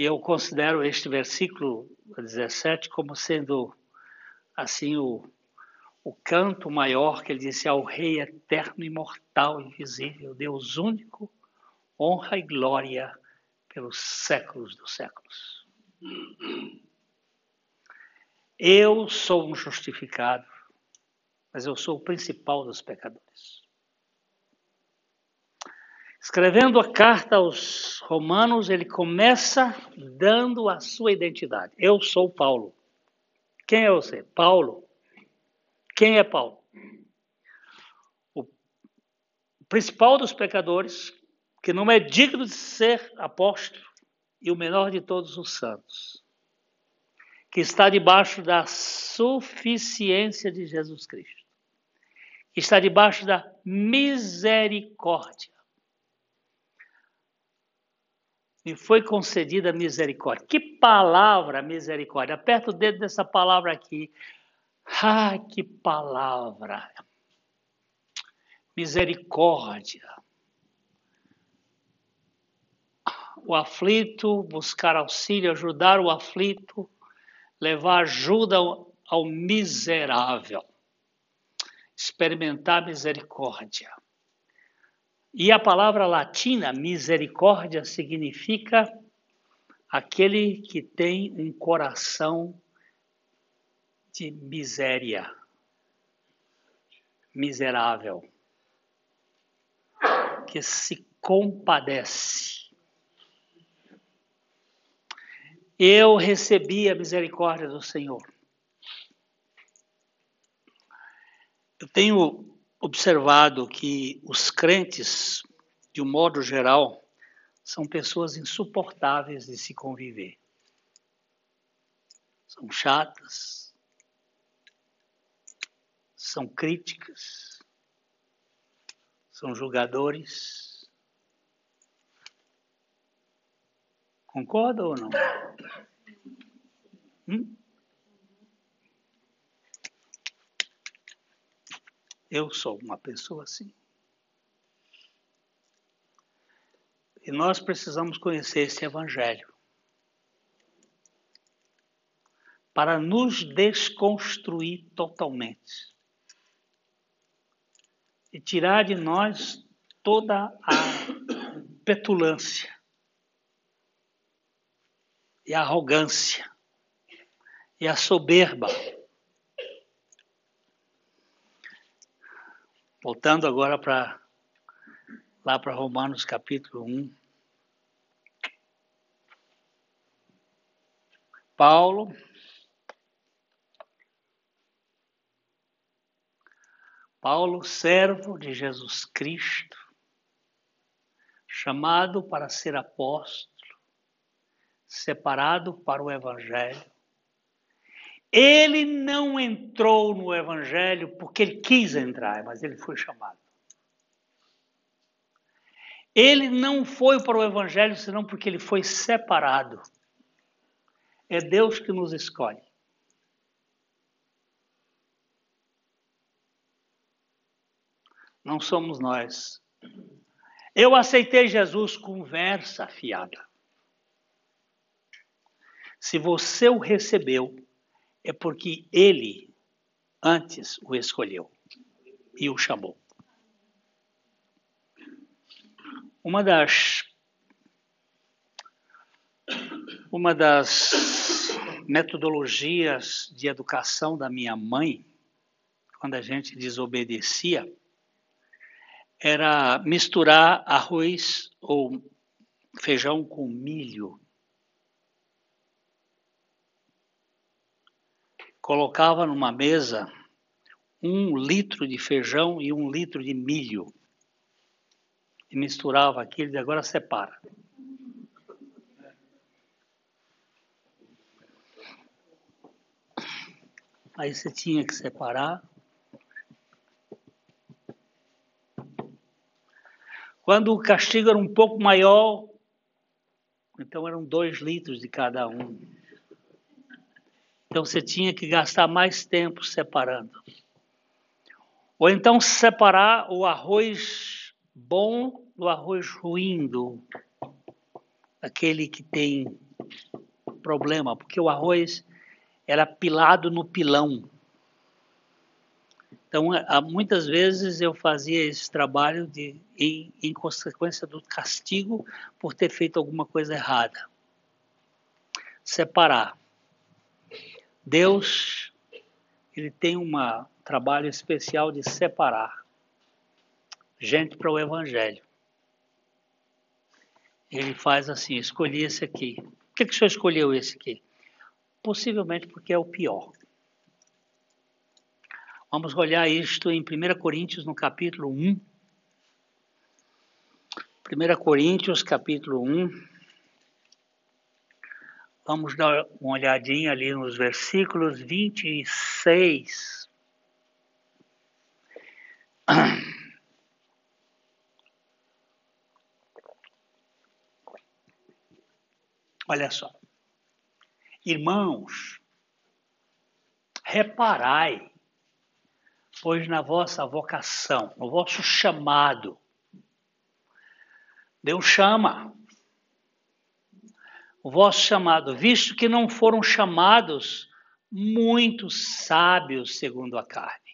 E eu considero este versículo 17 como sendo assim o, o canto maior que ele disse ao Rei eterno, imortal, invisível, Deus único, honra e glória pelos séculos dos séculos. Eu sou um justificado, mas eu sou o principal dos pecadores. Escrevendo a carta aos Romanos, ele começa dando a sua identidade. Eu sou Paulo. Quem é você? Paulo. Quem é Paulo? O principal dos pecadores, que não é digno de ser apóstolo, e o menor de todos os santos, que está debaixo da suficiência de Jesus Cristo, que está debaixo da misericórdia me foi concedida misericórdia. Que palavra misericórdia? Aperta o dedo dessa palavra aqui. Ah, que palavra! Misericórdia. O aflito, buscar auxílio, ajudar o aflito, levar ajuda ao, miserável. Experimentar misericórdia. E a palavra latina, misericórdia, significa aquele que tem um coração de miséria, miserável, que se compadece. Eu recebi a misericórdia do Senhor. Eu tenho observado que os crentes, de um modo geral, são pessoas insuportáveis de se conviver. São chatas, são críticas, são julgadores. Concorda ou não? Hum? Eu sou uma pessoa assim. E nós precisamos conhecer esse Evangelho para nos desconstruir totalmente e tirar de nós toda a petulância e a arrogância e a soberba Voltando agora para lá para Romanos capítulo 1. Paulo Paulo, servo de Jesus Cristo, chamado para ser apóstolo, separado para o evangelho, ele não entrou no Evangelho porque ele quis entrar, mas ele foi chamado. Ele não foi para o Evangelho senão porque ele foi separado. É Deus que nos escolhe. Não somos nós. Eu aceitei Jesus conversa fiada. Se você o recebeu, é porque ele antes o escolheu e o chamou. Uma das uma das metodologias de educação da minha mãe, quando a gente desobedecia, era misturar arroz ou feijão com milho colocava numa mesa um litro de feijão e um litro de milho. E misturava aquilo e agora separa. Aí você tinha que separar. Quando o castigo era um pouco maior, então eram dois litros de cada um. Então você tinha que gastar mais tempo separando. Ou então separar o arroz bom do arroz ruim, do aquele que tem problema, porque o arroz era pilado no pilão. Então, muitas vezes eu fazia esse trabalho de, em, em consequência do castigo por ter feito alguma coisa errada. Separar. Deus, ele tem um trabalho especial de separar gente para o evangelho. Ele faz assim, escolhi esse aqui. Por que, que o senhor escolheu esse aqui? Possivelmente porque é o pior. Vamos olhar isto em 1 Coríntios, no capítulo 1. 1 Coríntios, capítulo 1. Vamos dar uma olhadinha ali nos versículos 26. *clears throat* Olha só. Irmãos, reparai, pois na vossa vocação, no vosso chamado, Deus chama o vosso chamado, visto que não foram chamados muitos sábios segundo a carne.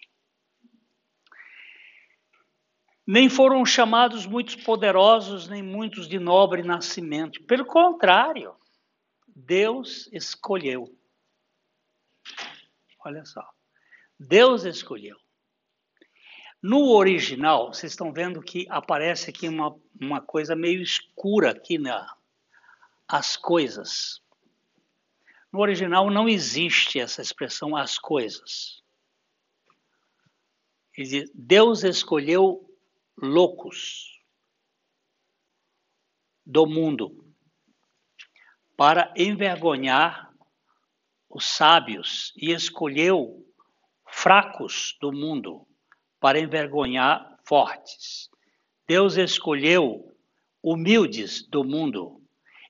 Nem foram chamados muitos poderosos, nem muitos de nobre nascimento. Pelo contrário, Deus escolheu. Olha só. Deus escolheu. No original, vocês estão vendo que aparece aqui uma, uma coisa meio escura aqui na, as coisas. No original não existe essa expressão as coisas. Deus escolheu loucos do mundo para envergonhar os sábios e escolheu fracos do mundo para envergonhar fortes. Deus escolheu humildes do mundo.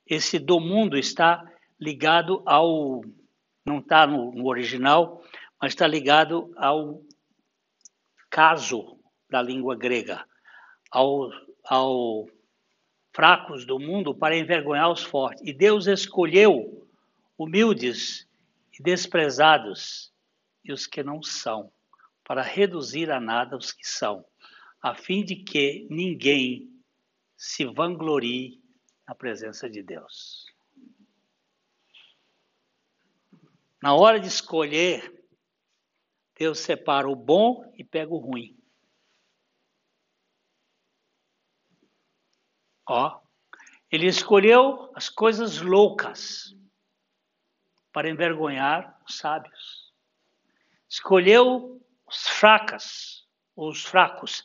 Esse do mundo está ligado ao. Não está no, no original, mas está ligado ao caso da língua grega, ao, ao fracos do mundo para envergonhar os fortes. E Deus escolheu humildes e desprezados e os que não são, para reduzir a nada os que são, a fim de que ninguém se vanglorie na presença de Deus. Na hora de escolher, Deus separa o bom e pega o ruim. Ó, ele escolheu as coisas loucas para envergonhar os sábios. Escolheu os fracas, os fracos,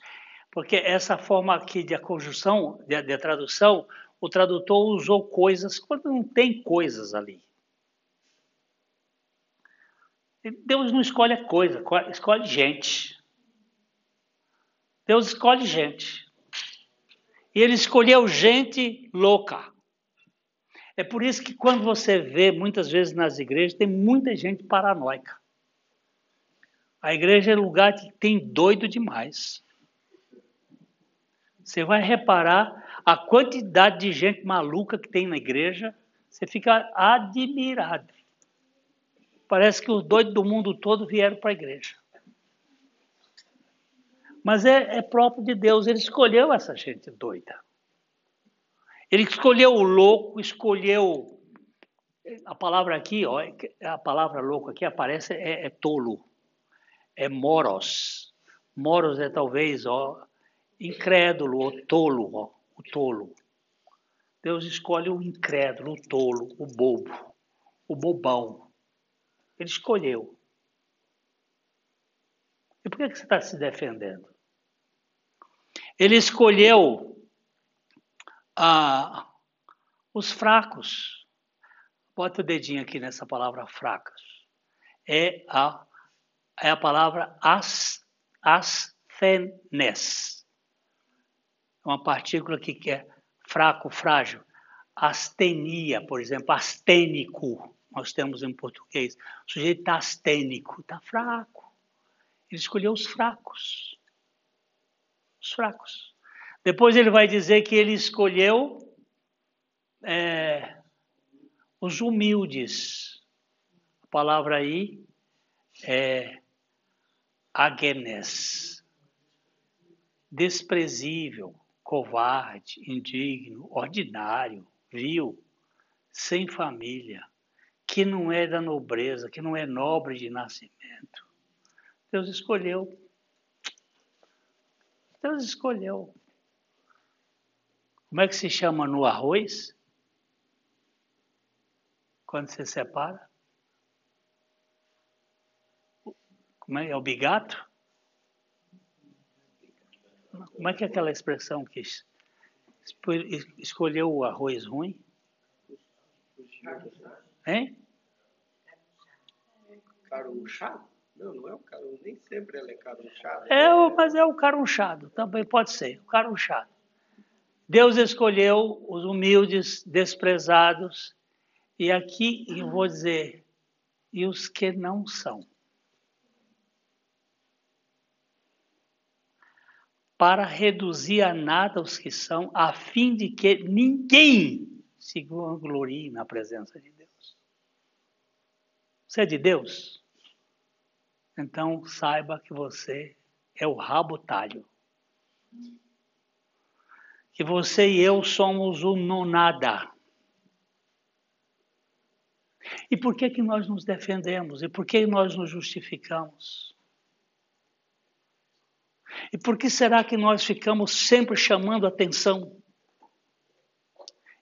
porque essa forma aqui de conjunção, de, de tradução, o tradutor usou coisas quando não tem coisas ali. Deus não escolhe coisa, escolhe gente. Deus escolhe gente. E ele escolheu gente louca. É por isso que quando você vê muitas vezes nas igrejas, tem muita gente paranoica. A igreja é lugar que tem doido demais. Você vai reparar a quantidade de gente maluca que tem na igreja, você fica admirado. Parece que os doidos do mundo todo vieram para a igreja. Mas é, é próprio de Deus, ele escolheu essa gente doida. Ele escolheu o louco, escolheu. A palavra aqui, ó, a palavra louco aqui aparece, é, é tolo. É moros. Moros é talvez, ó, incrédulo ou tolo, ó, o tolo. Deus escolhe o incrédulo, o tolo, o bobo, o bobão. Ele escolheu. E por que, você está se defendendo? Ele escolheu ah, os fracos. Bota o dedinho aqui nessa palavra fracas. É a, é a palavra as, asthenes. É uma partícula que é fraco, frágil. Astenia, por exemplo, astênico. Nós temos em português. O sujeito está astênico, está fraco. Ele escolheu os fracos os fracos. Depois ele vai dizer que ele escolheu é, os humildes. A palavra aí é agenes, desprezível, covarde, indigno, ordinário, vil, sem família, que não é da nobreza, que não é nobre de nascimento. Deus escolheu Deus escolheu. Como é que se chama no arroz? Quando você separa? Como é, é o bigato? Como é que é aquela expressão que escolheu o arroz ruim? Hein? Carunchado? Não, não é o carunchado, nem sempre ele é carunchado. É, mas é o carunchado, também pode ser, o carunchado. Deus escolheu os humildes, desprezados, e aqui eu vou dizer, e os que não são. Para reduzir a nada os que são, a fim de que ninguém se glorie na presença de Deus. Você é de Deus? Então saiba que você é o rabo talho. Que você e eu somos o nonada. E por que, que nós nos defendemos? E por que nós nos justificamos? E por que será que nós ficamos sempre chamando atenção?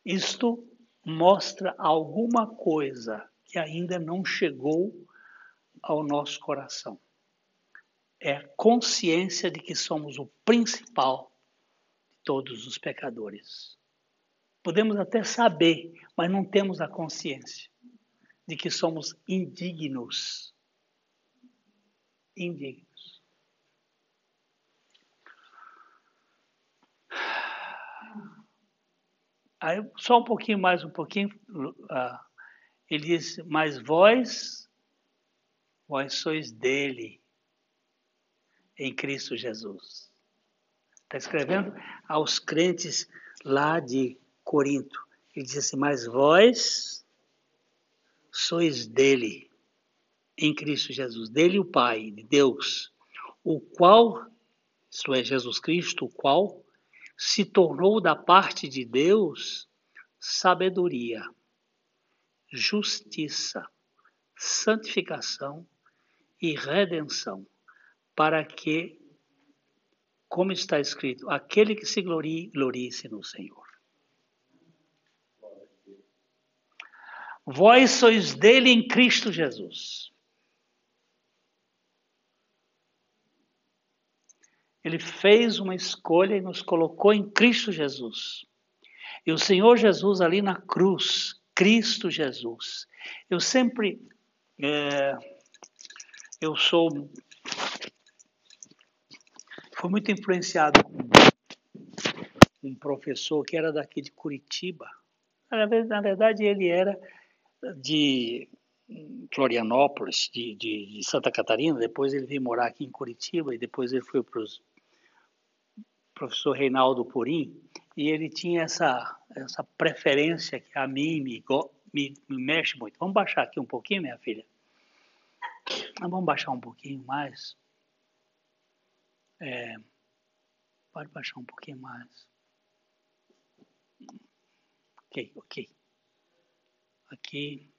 Isto mostra alguma coisa que ainda não chegou ao nosso coração. é a consciência de que somos o principal de todos os pecadores. Podemos até saber, mas não temos a consciência de que somos indignos. Indignos. Aí, só um pouquinho mais, um pouquinho. Uh, ele diz: Mas vós, vós sois dele, em Cristo Jesus. Está escrevendo aos crentes lá de Corinto. Ele diz assim: Mas vós sois dele, em Cristo Jesus, dele o Pai, de Deus, o qual, isto é, Jesus Cristo, o qual se tornou da parte de Deus sabedoria, justiça, santificação e redenção, para que, como está escrito, aquele que se glorie, glorie-se no Senhor. Vós sois dele em Cristo Jesus. Ele fez uma escolha e nos colocou em Cristo Jesus. E o Senhor Jesus ali na cruz, Cristo Jesus. Eu sempre, é, eu sou, fui muito influenciado com um professor que era daqui de Curitiba. Na verdade, ele era de Florianópolis, de, de, de, Santa Catarina, depois ele veio morar aqui em Curitiba e depois ele foi para o professor Reinaldo Purim e ele tinha essa, essa preferência que a mim me, me, me mexe muito. Vamos baixar aqui um pouquinho, minha filha? Ah, vamos baixar um pouquinho mais. É, pode baixar um pouquinho mais. Ok, ok aqui.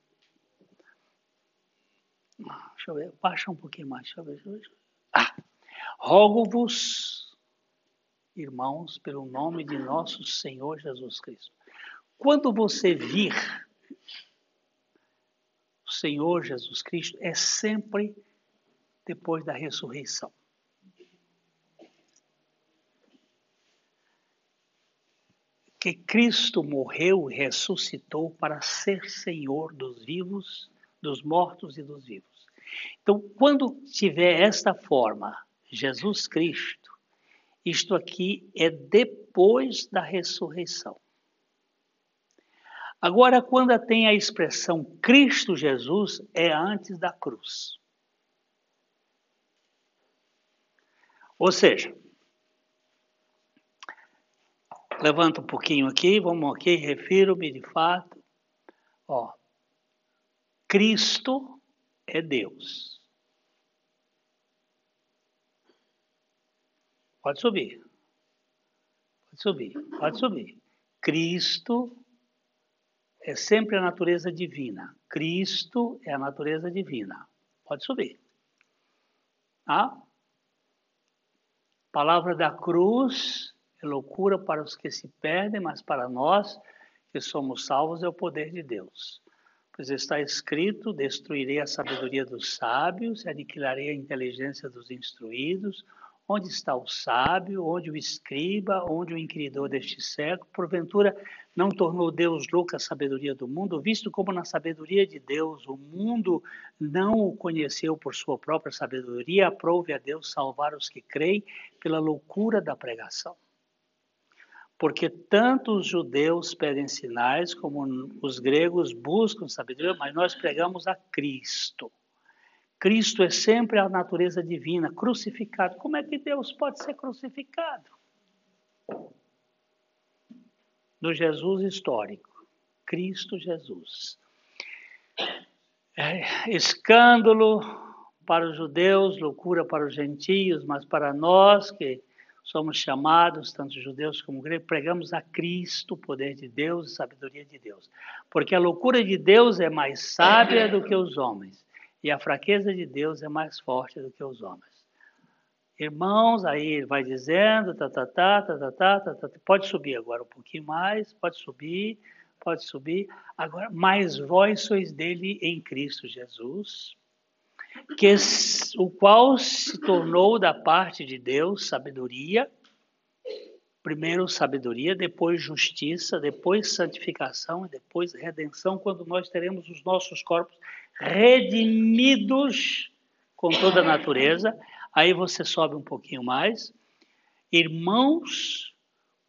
Deixa eu ver, baixa um pouquinho mais. Deixa eu ver. Deixa eu ver. Ah, rogo-vos, irmãos, pelo nome de nosso Senhor Jesus Cristo. Quando você vir o Senhor Jesus Cristo, é sempre depois da ressurreição. que Cristo morreu e ressuscitou para ser Senhor dos vivos, dos mortos e dos vivos. Então, quando tiver esta forma, Jesus Cristo, isto aqui é depois da ressurreição. Agora, quando tem a expressão Cristo Jesus, é antes da cruz. Ou seja, Levanta um pouquinho aqui, vamos aqui, refiro-me de fato. Ó, Cristo é Deus. Pode subir. Pode subir, pode subir. Cristo é sempre a natureza divina. Cristo é a natureza divina. Pode subir. Tá? Palavra da cruz é loucura para os que se perdem, mas para nós que somos salvos é o poder de Deus. Pois está escrito: destruirei a sabedoria dos sábios, aniquilarei a inteligência dos instruídos. Onde está o sábio? Onde o escriba? Onde o inquiridor deste século? Porventura não tornou Deus louca a sabedoria do mundo, visto como na sabedoria de Deus o mundo não o conheceu por sua própria sabedoria, aprove a Deus salvar os que creem pela loucura da pregação porque tanto os judeus pedem sinais como os gregos buscam sabedoria, mas nós pregamos a Cristo. Cristo é sempre a natureza divina, crucificado. Como é que Deus pode ser crucificado? No Jesus histórico, Cristo Jesus. É, escândalo para os judeus, loucura para os gentios, mas para nós que somos chamados, tanto judeus como gregos, pregamos a Cristo, o poder de Deus e sabedoria de Deus. Porque a loucura de Deus é mais sábia do que os homens, e a fraqueza de Deus é mais forte do que os homens. Irmãos, aí ele vai dizendo, tá, tá, tá, tá, tá, tá, tá, tá, pode subir agora um pouquinho mais, pode subir, pode subir. Agora, mas vós sois dele em Cristo Jesus, que o qual se tornou da parte de Deus sabedoria, primeiro sabedoria, depois justiça, depois santificação e depois redenção, quando nós teremos os nossos corpos redimidos com toda a natureza. Aí você sobe um pouquinho mais. Irmãos,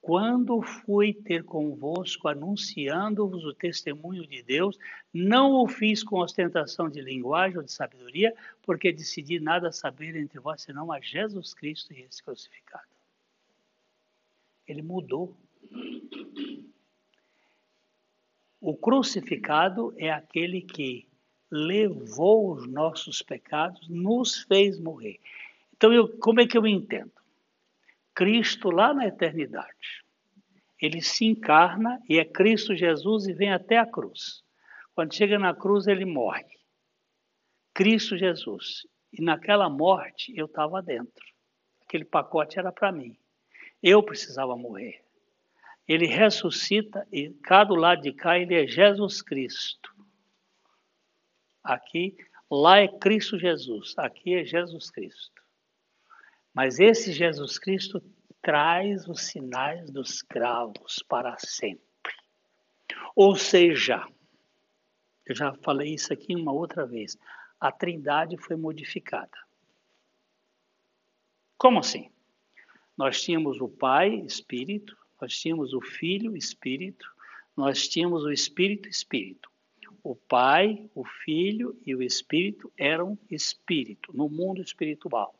quando fui ter convosco anunciando-vos o testemunho de Deus, não o fiz com ostentação de linguagem ou de sabedoria, porque decidi nada saber entre vós senão a Jesus Cristo e esse crucificado. Ele mudou. O crucificado é aquele que levou os nossos pecados, nos fez morrer. Então, eu, como é que eu entendo? Cristo lá na eternidade. Ele se encarna e é Cristo Jesus e vem até a cruz. Quando chega na cruz, ele morre. Cristo Jesus. E naquela morte eu estava dentro. Aquele pacote era para mim. Eu precisava morrer. Ele ressuscita e cá do lado de cá ele é Jesus Cristo. Aqui, lá é Cristo Jesus. Aqui é Jesus Cristo. Mas esse Jesus Cristo traz os sinais dos cravos para sempre. Ou seja, eu já falei isso aqui uma outra vez, a trindade foi modificada. Como assim? Nós tínhamos o Pai, Espírito, nós tínhamos o Filho, Espírito, nós tínhamos o Espírito, Espírito. O Pai, o Filho e o Espírito eram Espírito no mundo espiritual.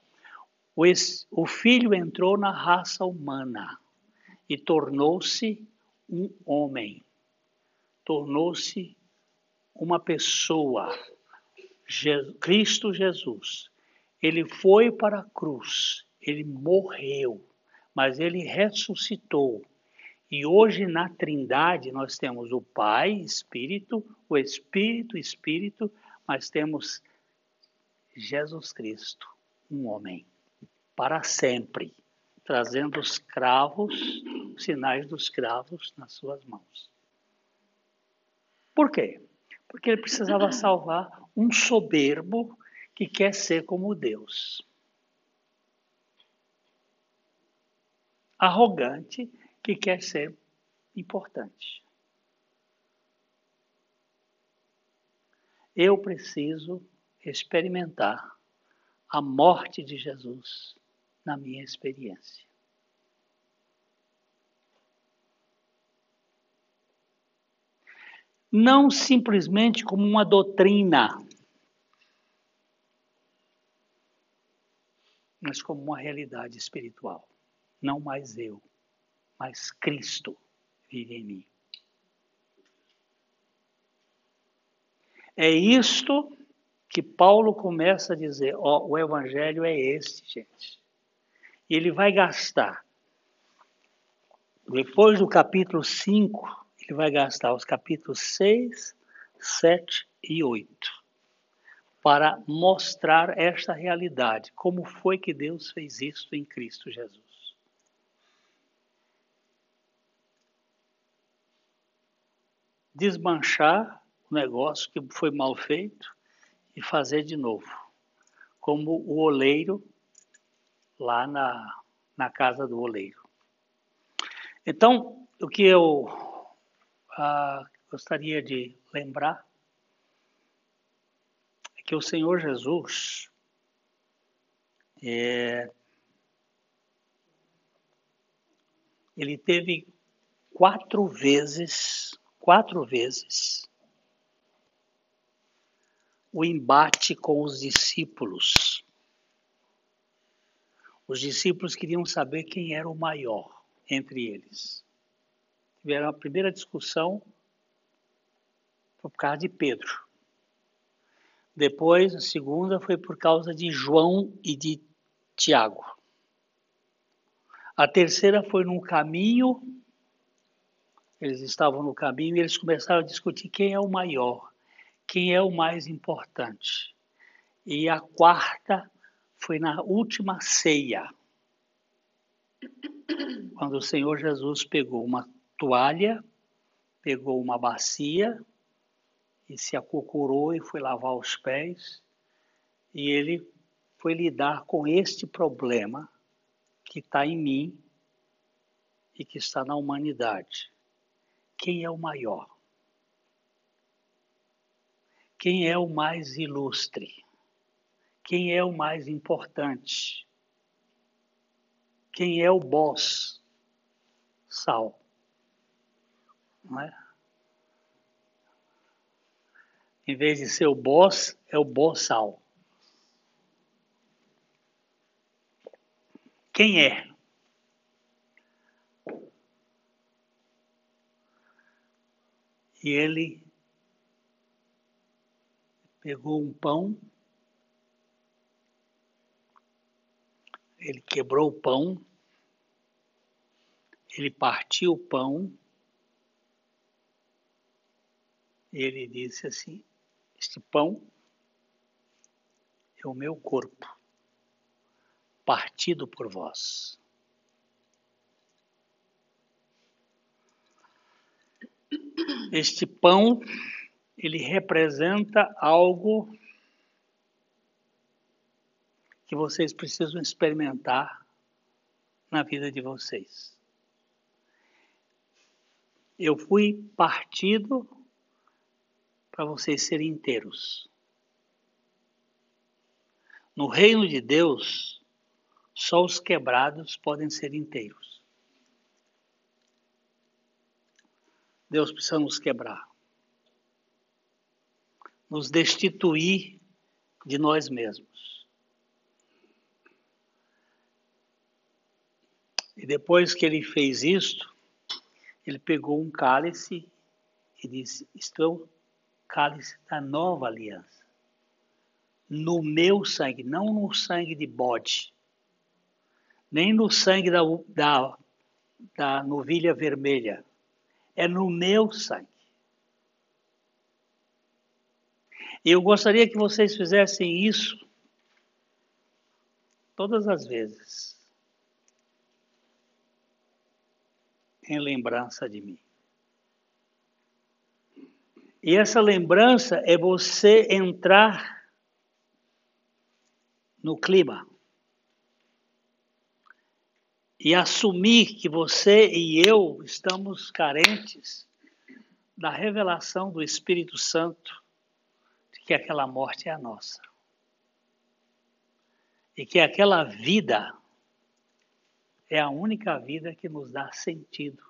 O, o filho entrou na raça humana e tornou-se um homem, tornou-se uma pessoa, Je Cristo Jesus. Ele foi para a cruz, ele morreu, mas ele ressuscitou. E hoje na Trindade nós temos o Pai, Espírito, o Espírito, Espírito, mas temos Jesus Cristo, um homem para sempre, trazendo os cravos, os sinais dos cravos nas suas mãos. Por quê? Porque ele precisava salvar um soberbo que quer ser como Deus. Arrogante que quer ser importante. Eu preciso experimentar a morte de Jesus na minha experiência. Não simplesmente como uma doutrina, mas como uma realidade espiritual. Não mais eu, mas Cristo vive em mim. É isto que Paulo começa a dizer: ó, o evangelho é este, gente ele vai gastar, depois do capítulo 5, ele vai gastar os capítulos 6, 7 e 8 para mostrar esta realidade, como foi que Deus fez isso em Cristo Jesus. Desmanchar o negócio que foi mal feito e fazer de novo, como o oleiro lá na, na casa do oleiro. Então, o que eu ah, gostaria de lembrar é que o Senhor Jesus é, ele teve quatro vezes, quatro vezes, o embate com os discípulos os discípulos queriam saber quem era o maior entre eles. Tiveram a primeira discussão por causa de Pedro. Depois, a segunda foi por causa de João e de Tiago. A terceira foi no caminho, eles estavam no caminho e eles começaram a discutir quem é o maior, quem é o mais importante. E a quarta foi na última ceia, quando o Senhor Jesus pegou uma toalha, pegou uma bacia e se acocorou e foi lavar os pés E ele foi lidar com este problema que está em mim e que está na humanidade. Quem é o maior? Quem é o mais ilustre? Quem é o mais importante? Quem é o boss? Sal. Não é? Em vez de ser o boss, é o boçal. Quem é? E ele pegou um pão, ele quebrou o pão, ele partiu o pão, e ele disse assim: Este pão é o meu corpo, partido por vós. Este pão ele representa algo que vocês precisam experimentar na vida de vocês. Eu fui partido para vocês serem inteiros. No reino de Deus, só os quebrados podem ser inteiros. Deus precisa nos quebrar nos destituir de nós mesmos. E depois que ele fez isto, ele pegou um cálice e disse: Estou cálice da nova aliança. No meu sangue, não no sangue de bode, nem no sangue da, da, da novilha vermelha, é no meu sangue. E eu gostaria que vocês fizessem isso todas as vezes, em lembrança de mim. E essa lembrança é você entrar no clima e assumir que você e eu estamos carentes da revelação do Espírito Santo que aquela morte é a nossa. E que aquela vida é a única vida que nos dá sentido.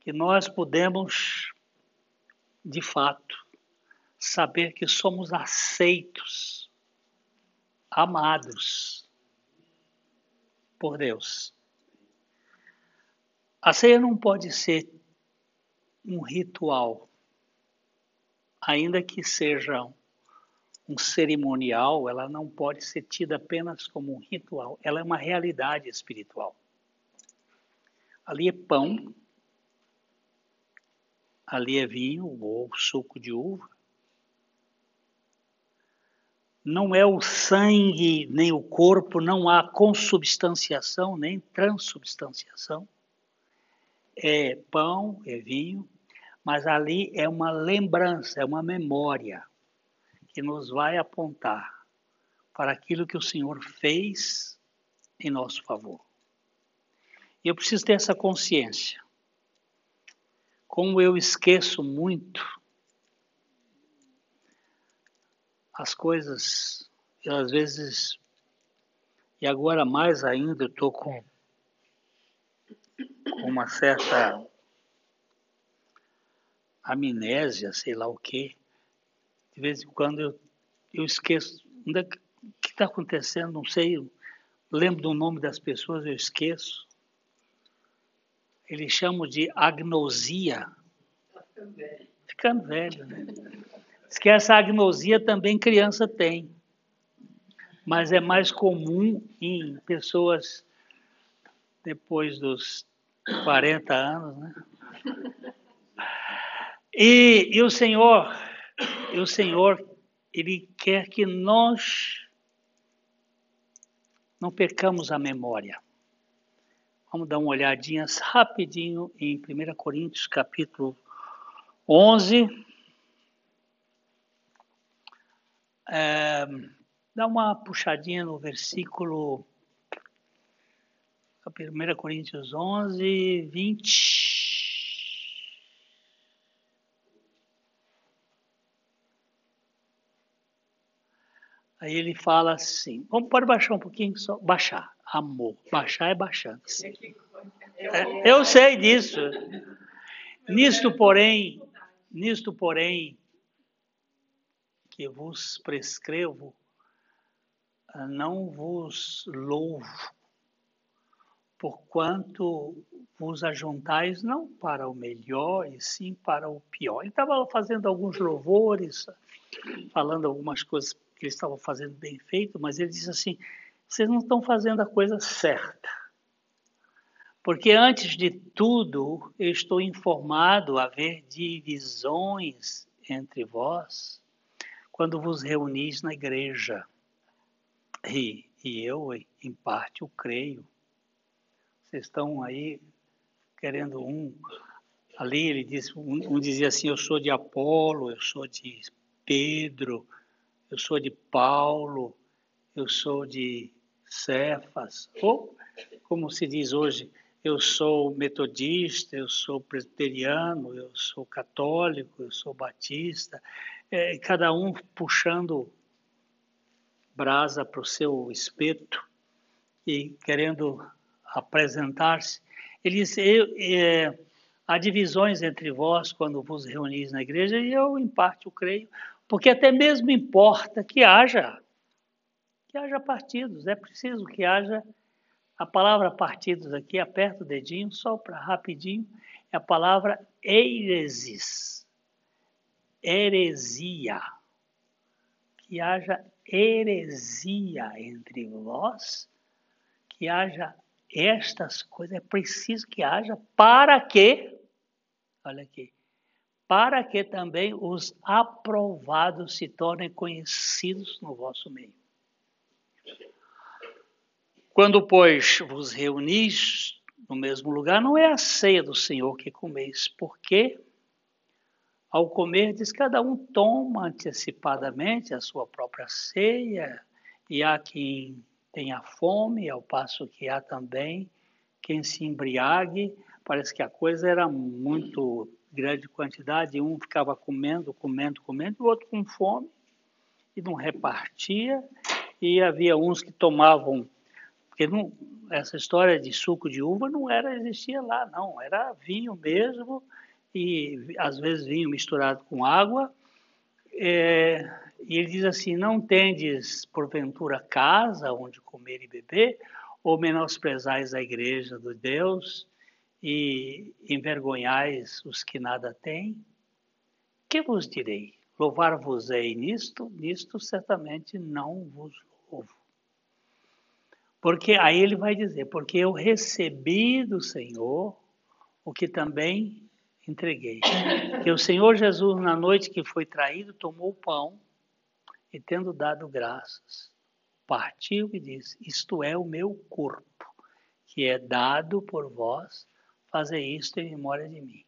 Que nós podemos, de fato, saber que somos aceitos, amados por Deus. A ceia não pode ser um ritual, ainda que seja um cerimonial, ela não pode ser tida apenas como um ritual, ela é uma realidade espiritual. Ali é pão, ali é vinho ou suco de uva. Não é o sangue nem o corpo, não há consubstanciação nem transubstanciação é pão, é vinho, mas ali é uma lembrança, é uma memória que nos vai apontar para aquilo que o Senhor fez em nosso favor. E eu preciso ter essa consciência. Como eu esqueço muito as coisas, eu, às vezes, e agora mais ainda, eu estou com com uma certa amnésia, sei lá o quê. De vez em quando eu, eu esqueço. É o que está acontecendo? Não sei. Lembro do nome das pessoas, eu esqueço. Eles chamam de agnosia. ficando velho. Ficando velho, né? Que essa agnosia também criança tem. Mas é mais comum em pessoas depois dos 40 anos, né? E, e o Senhor, e o Senhor, Ele quer que nós não percamos a memória. Vamos dar uma olhadinha rapidinho em 1 Coríntios capítulo 11. É, dá uma puxadinha no versículo 1 Coríntios 11, 20. Aí ele fala assim, vamos pode baixar um pouquinho só, baixar, amor, baixar é baixando. É, eu sei disso. Nisto, porém, nisto, porém, que vos prescrevo, não vos louvo, porquanto vos ajuntais não para o melhor, e sim para o pior. Ele estava fazendo alguns louvores, falando algumas coisas que eles estavam fazendo bem feito, mas ele disse assim: vocês não estão fazendo a coisa certa. Porque antes de tudo, eu estou informado haver divisões entre vós quando vos reunis na igreja. E, e eu, em parte, o creio. Vocês estão aí querendo um. Ali ele disse, um, um dizia assim: eu sou de Apolo, eu sou de Pedro, eu sou de Paulo, eu sou de Cefas, ou como se diz hoje, eu sou metodista, eu sou presbiteriano, eu sou católico, eu sou batista, é, cada um puxando brasa para o seu espeto e querendo apresentar-se. Ele diz: é, há divisões entre vós quando vos reunis na igreja, e eu, em parte, o creio, porque até mesmo importa que haja, que haja partidos. É preciso que haja. A palavra partidos aqui, aperta o dedinho, só para rapidinho, é a palavra heresis. Heresia. Que haja heresia entre vós, que haja estas coisas, é preciso que haja para que, olha aqui, para que também os aprovados se tornem conhecidos no vosso meio. Quando, pois, vos reunis no mesmo lugar, não é a ceia do Senhor que comeis, porque ao comer, diz cada um toma antecipadamente a sua própria ceia, e há quem tenha fome, ao passo que há também quem se embriague. Parece que a coisa era muito grande quantidade, um ficava comendo, comendo, comendo, o outro com fome e não repartia. E havia uns que tomavam, porque não, essa história de suco de uva não era existia lá, não, era vinho mesmo e às vezes vinho misturado com água. É, e ele diz assim: Não tendes porventura casa onde comer e beber, ou menosprezais a igreja do Deus e envergonhais os que nada têm? Que vos direi? Louvar-vos-ei nisto? Nisto certamente não vos louvo. Porque aí ele vai dizer: Porque eu recebi do Senhor o que também entreguei. Que o Senhor Jesus, na noite que foi traído, tomou o pão e, tendo dado graças, partiu e disse: Isto é o meu corpo, que é dado por vós Fazei isto em memória de mim.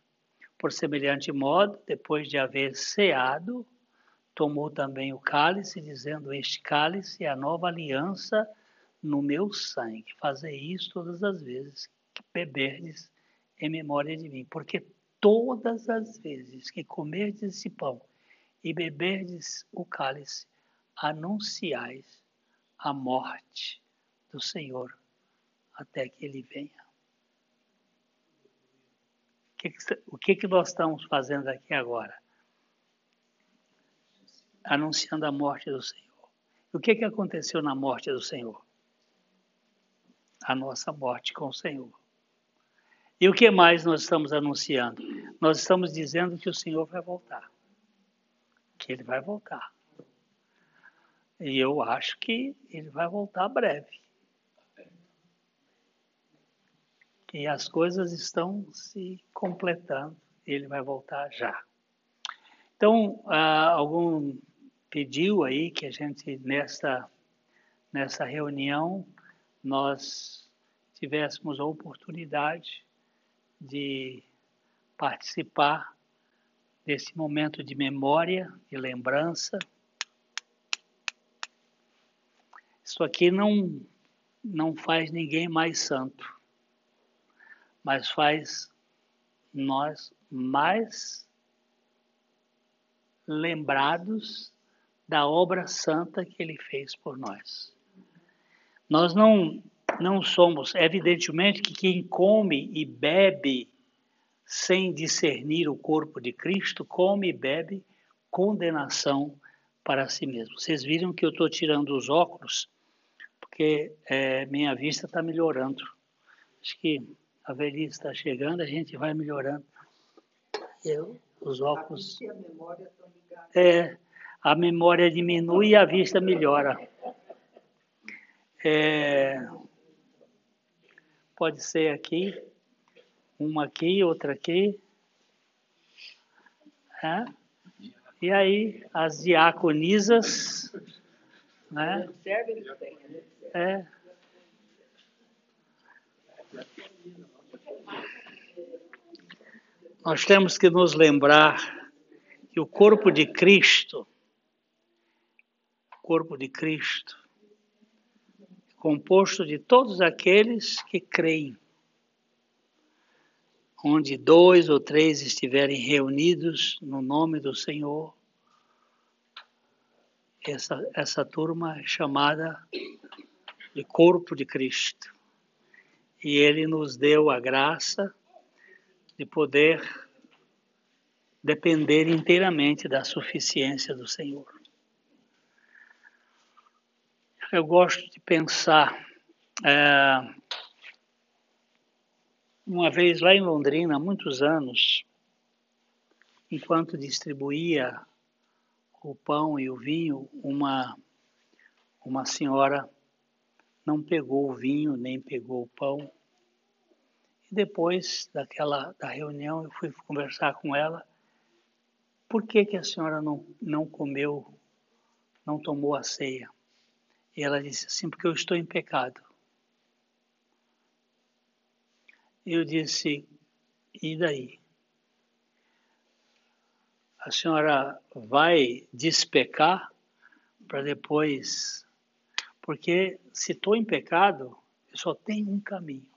Por semelhante modo, depois de haver ceado, tomou também o cálice, dizendo: Este cálice é a nova aliança no meu sangue. Fazei isso todas as vezes que beberdes em memória de mim. Porque todas as vezes que comerdes esse pão e beberdes o cálice, anunciais a morte do Senhor até que ele venha o que, que nós estamos fazendo aqui agora? Anunciando a morte do Senhor. O que, que aconteceu na morte do Senhor? A nossa morte com o Senhor. E o que mais nós estamos anunciando? Nós estamos dizendo que o Senhor vai voltar. Que ele vai voltar. E eu acho que ele vai voltar breve. E as coisas estão se completando. Ele vai voltar já. Então, uh, algum pediu aí que a gente, nessa, nessa reunião, nós tivéssemos a oportunidade de participar desse momento de memória, de lembrança. Isso aqui não, não faz ninguém mais santo, mas faz nós mais lembrados da obra santa que ele fez por nós. Nós não, não somos, evidentemente, que quem come e bebe sem discernir o corpo de Cristo, come e bebe condenação para si mesmo. Vocês viram que eu estou tirando os óculos, porque é, minha vista está melhorando. Acho que a velhice está chegando, a gente vai melhorando. Eu, os óculos. É, a memória diminui e a vista melhora. É, pode ser aqui, uma aqui, outra aqui. É? E aí, as diaconisas, né? É. Nós temos que nos lembrar que o corpo de Cristo, corpo de Cristo, composto de todos aqueles que creem. Onde dois ou três estiverem reunidos no nome do Senhor, essa, essa turma é chamada de corpo de Cristo. E ele nos deu a graça de poder depender inteiramente da suficiência do Senhor. Eu gosto de pensar. É, uma vez lá em Londrina, há muitos anos, enquanto distribuía o pão e o vinho, uma, uma senhora não pegou o vinho nem pegou o pão depois daquela da reunião, eu fui conversar com ela. Por que, que a senhora não, não comeu, não tomou a ceia? E ela disse assim: porque eu estou em pecado. Eu disse: e daí? A senhora vai despecar para depois. Porque se estou em pecado, eu só tenho um caminho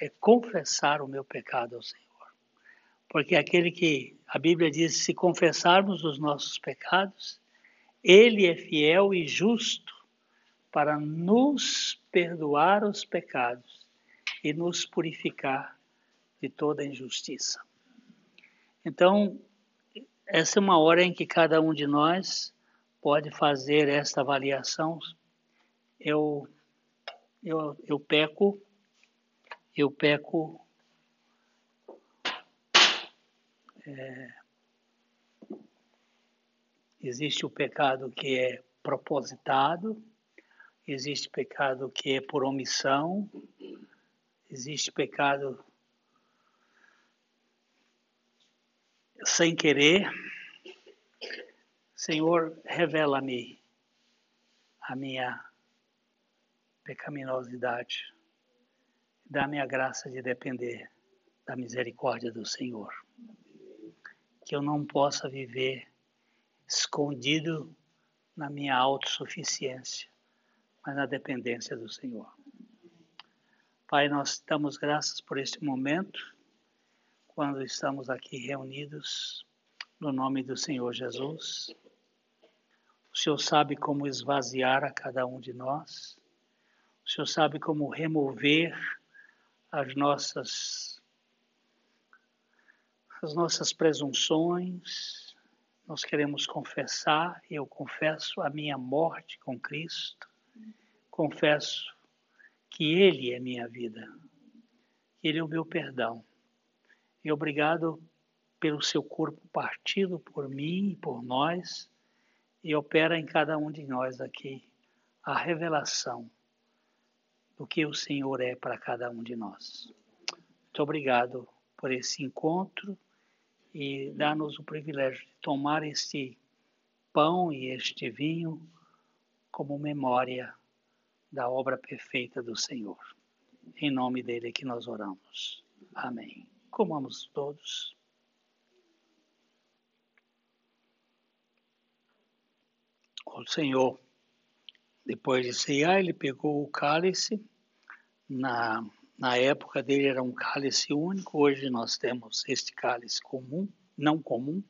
é confessar o meu pecado ao Senhor. Porque aquele que a Bíblia diz: se confessarmos os nossos pecados, Ele é fiel e justo para nos perdoar os pecados e nos purificar de toda injustiça. Então, essa é uma hora em que cada um de nós pode fazer esta avaliação. Eu, eu, eu peco eu peco é, existe o pecado que é propositado, existe pecado que é por omissão, existe pecado sem querer. Senhor, revela-me a minha pecaminosidade. Dá-me a graça de depender da misericórdia do Senhor. Que eu não possa viver escondido na minha autossuficiência, mas na dependência do Senhor. Pai, nós damos graças por este momento, quando estamos aqui reunidos no nome do Senhor Jesus. O Senhor sabe como esvaziar a cada um de nós. O Senhor sabe como remover as nossas as nossas presunções. Nós queremos confessar, eu confesso a minha morte com Cristo. Confesso que ele é minha vida. Ele é o meu perdão. E obrigado pelo seu corpo partido por mim e por nós, e opera em cada um de nós aqui a revelação do que o Senhor é para cada um de nós. Muito obrigado por esse encontro e dá-nos o privilégio de tomar este pão e este vinho como memória da obra perfeita do Senhor. Em nome dele que nós oramos. Amém. Comamos todos. O Senhor, depois de ceiar, ele pegou o cálice na na época dele era um cálice único, hoje nós temos este cálice comum, não comum,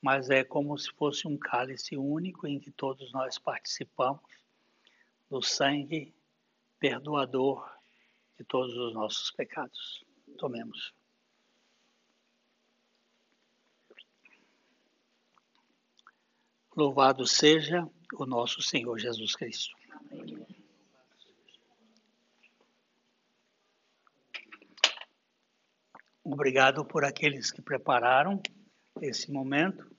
mas é como se fosse um cálice único em que todos nós participamos do sangue perdoador de todos os nossos pecados. Tomemos. Louvado seja o nosso Senhor Jesus Cristo. Obrigado por aqueles que prepararam esse momento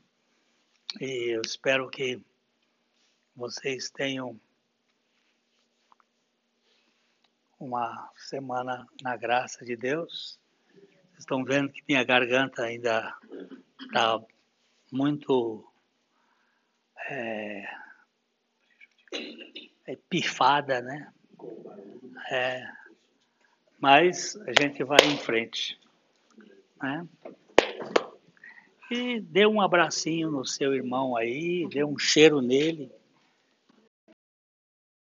e eu espero que vocês tenham uma semana na graça de Deus. Vocês estão vendo que minha garganta ainda está muito é, é pifada, né? É, mas a gente vai em frente. Né? E dê um abracinho no seu irmão aí, dê um cheiro nele.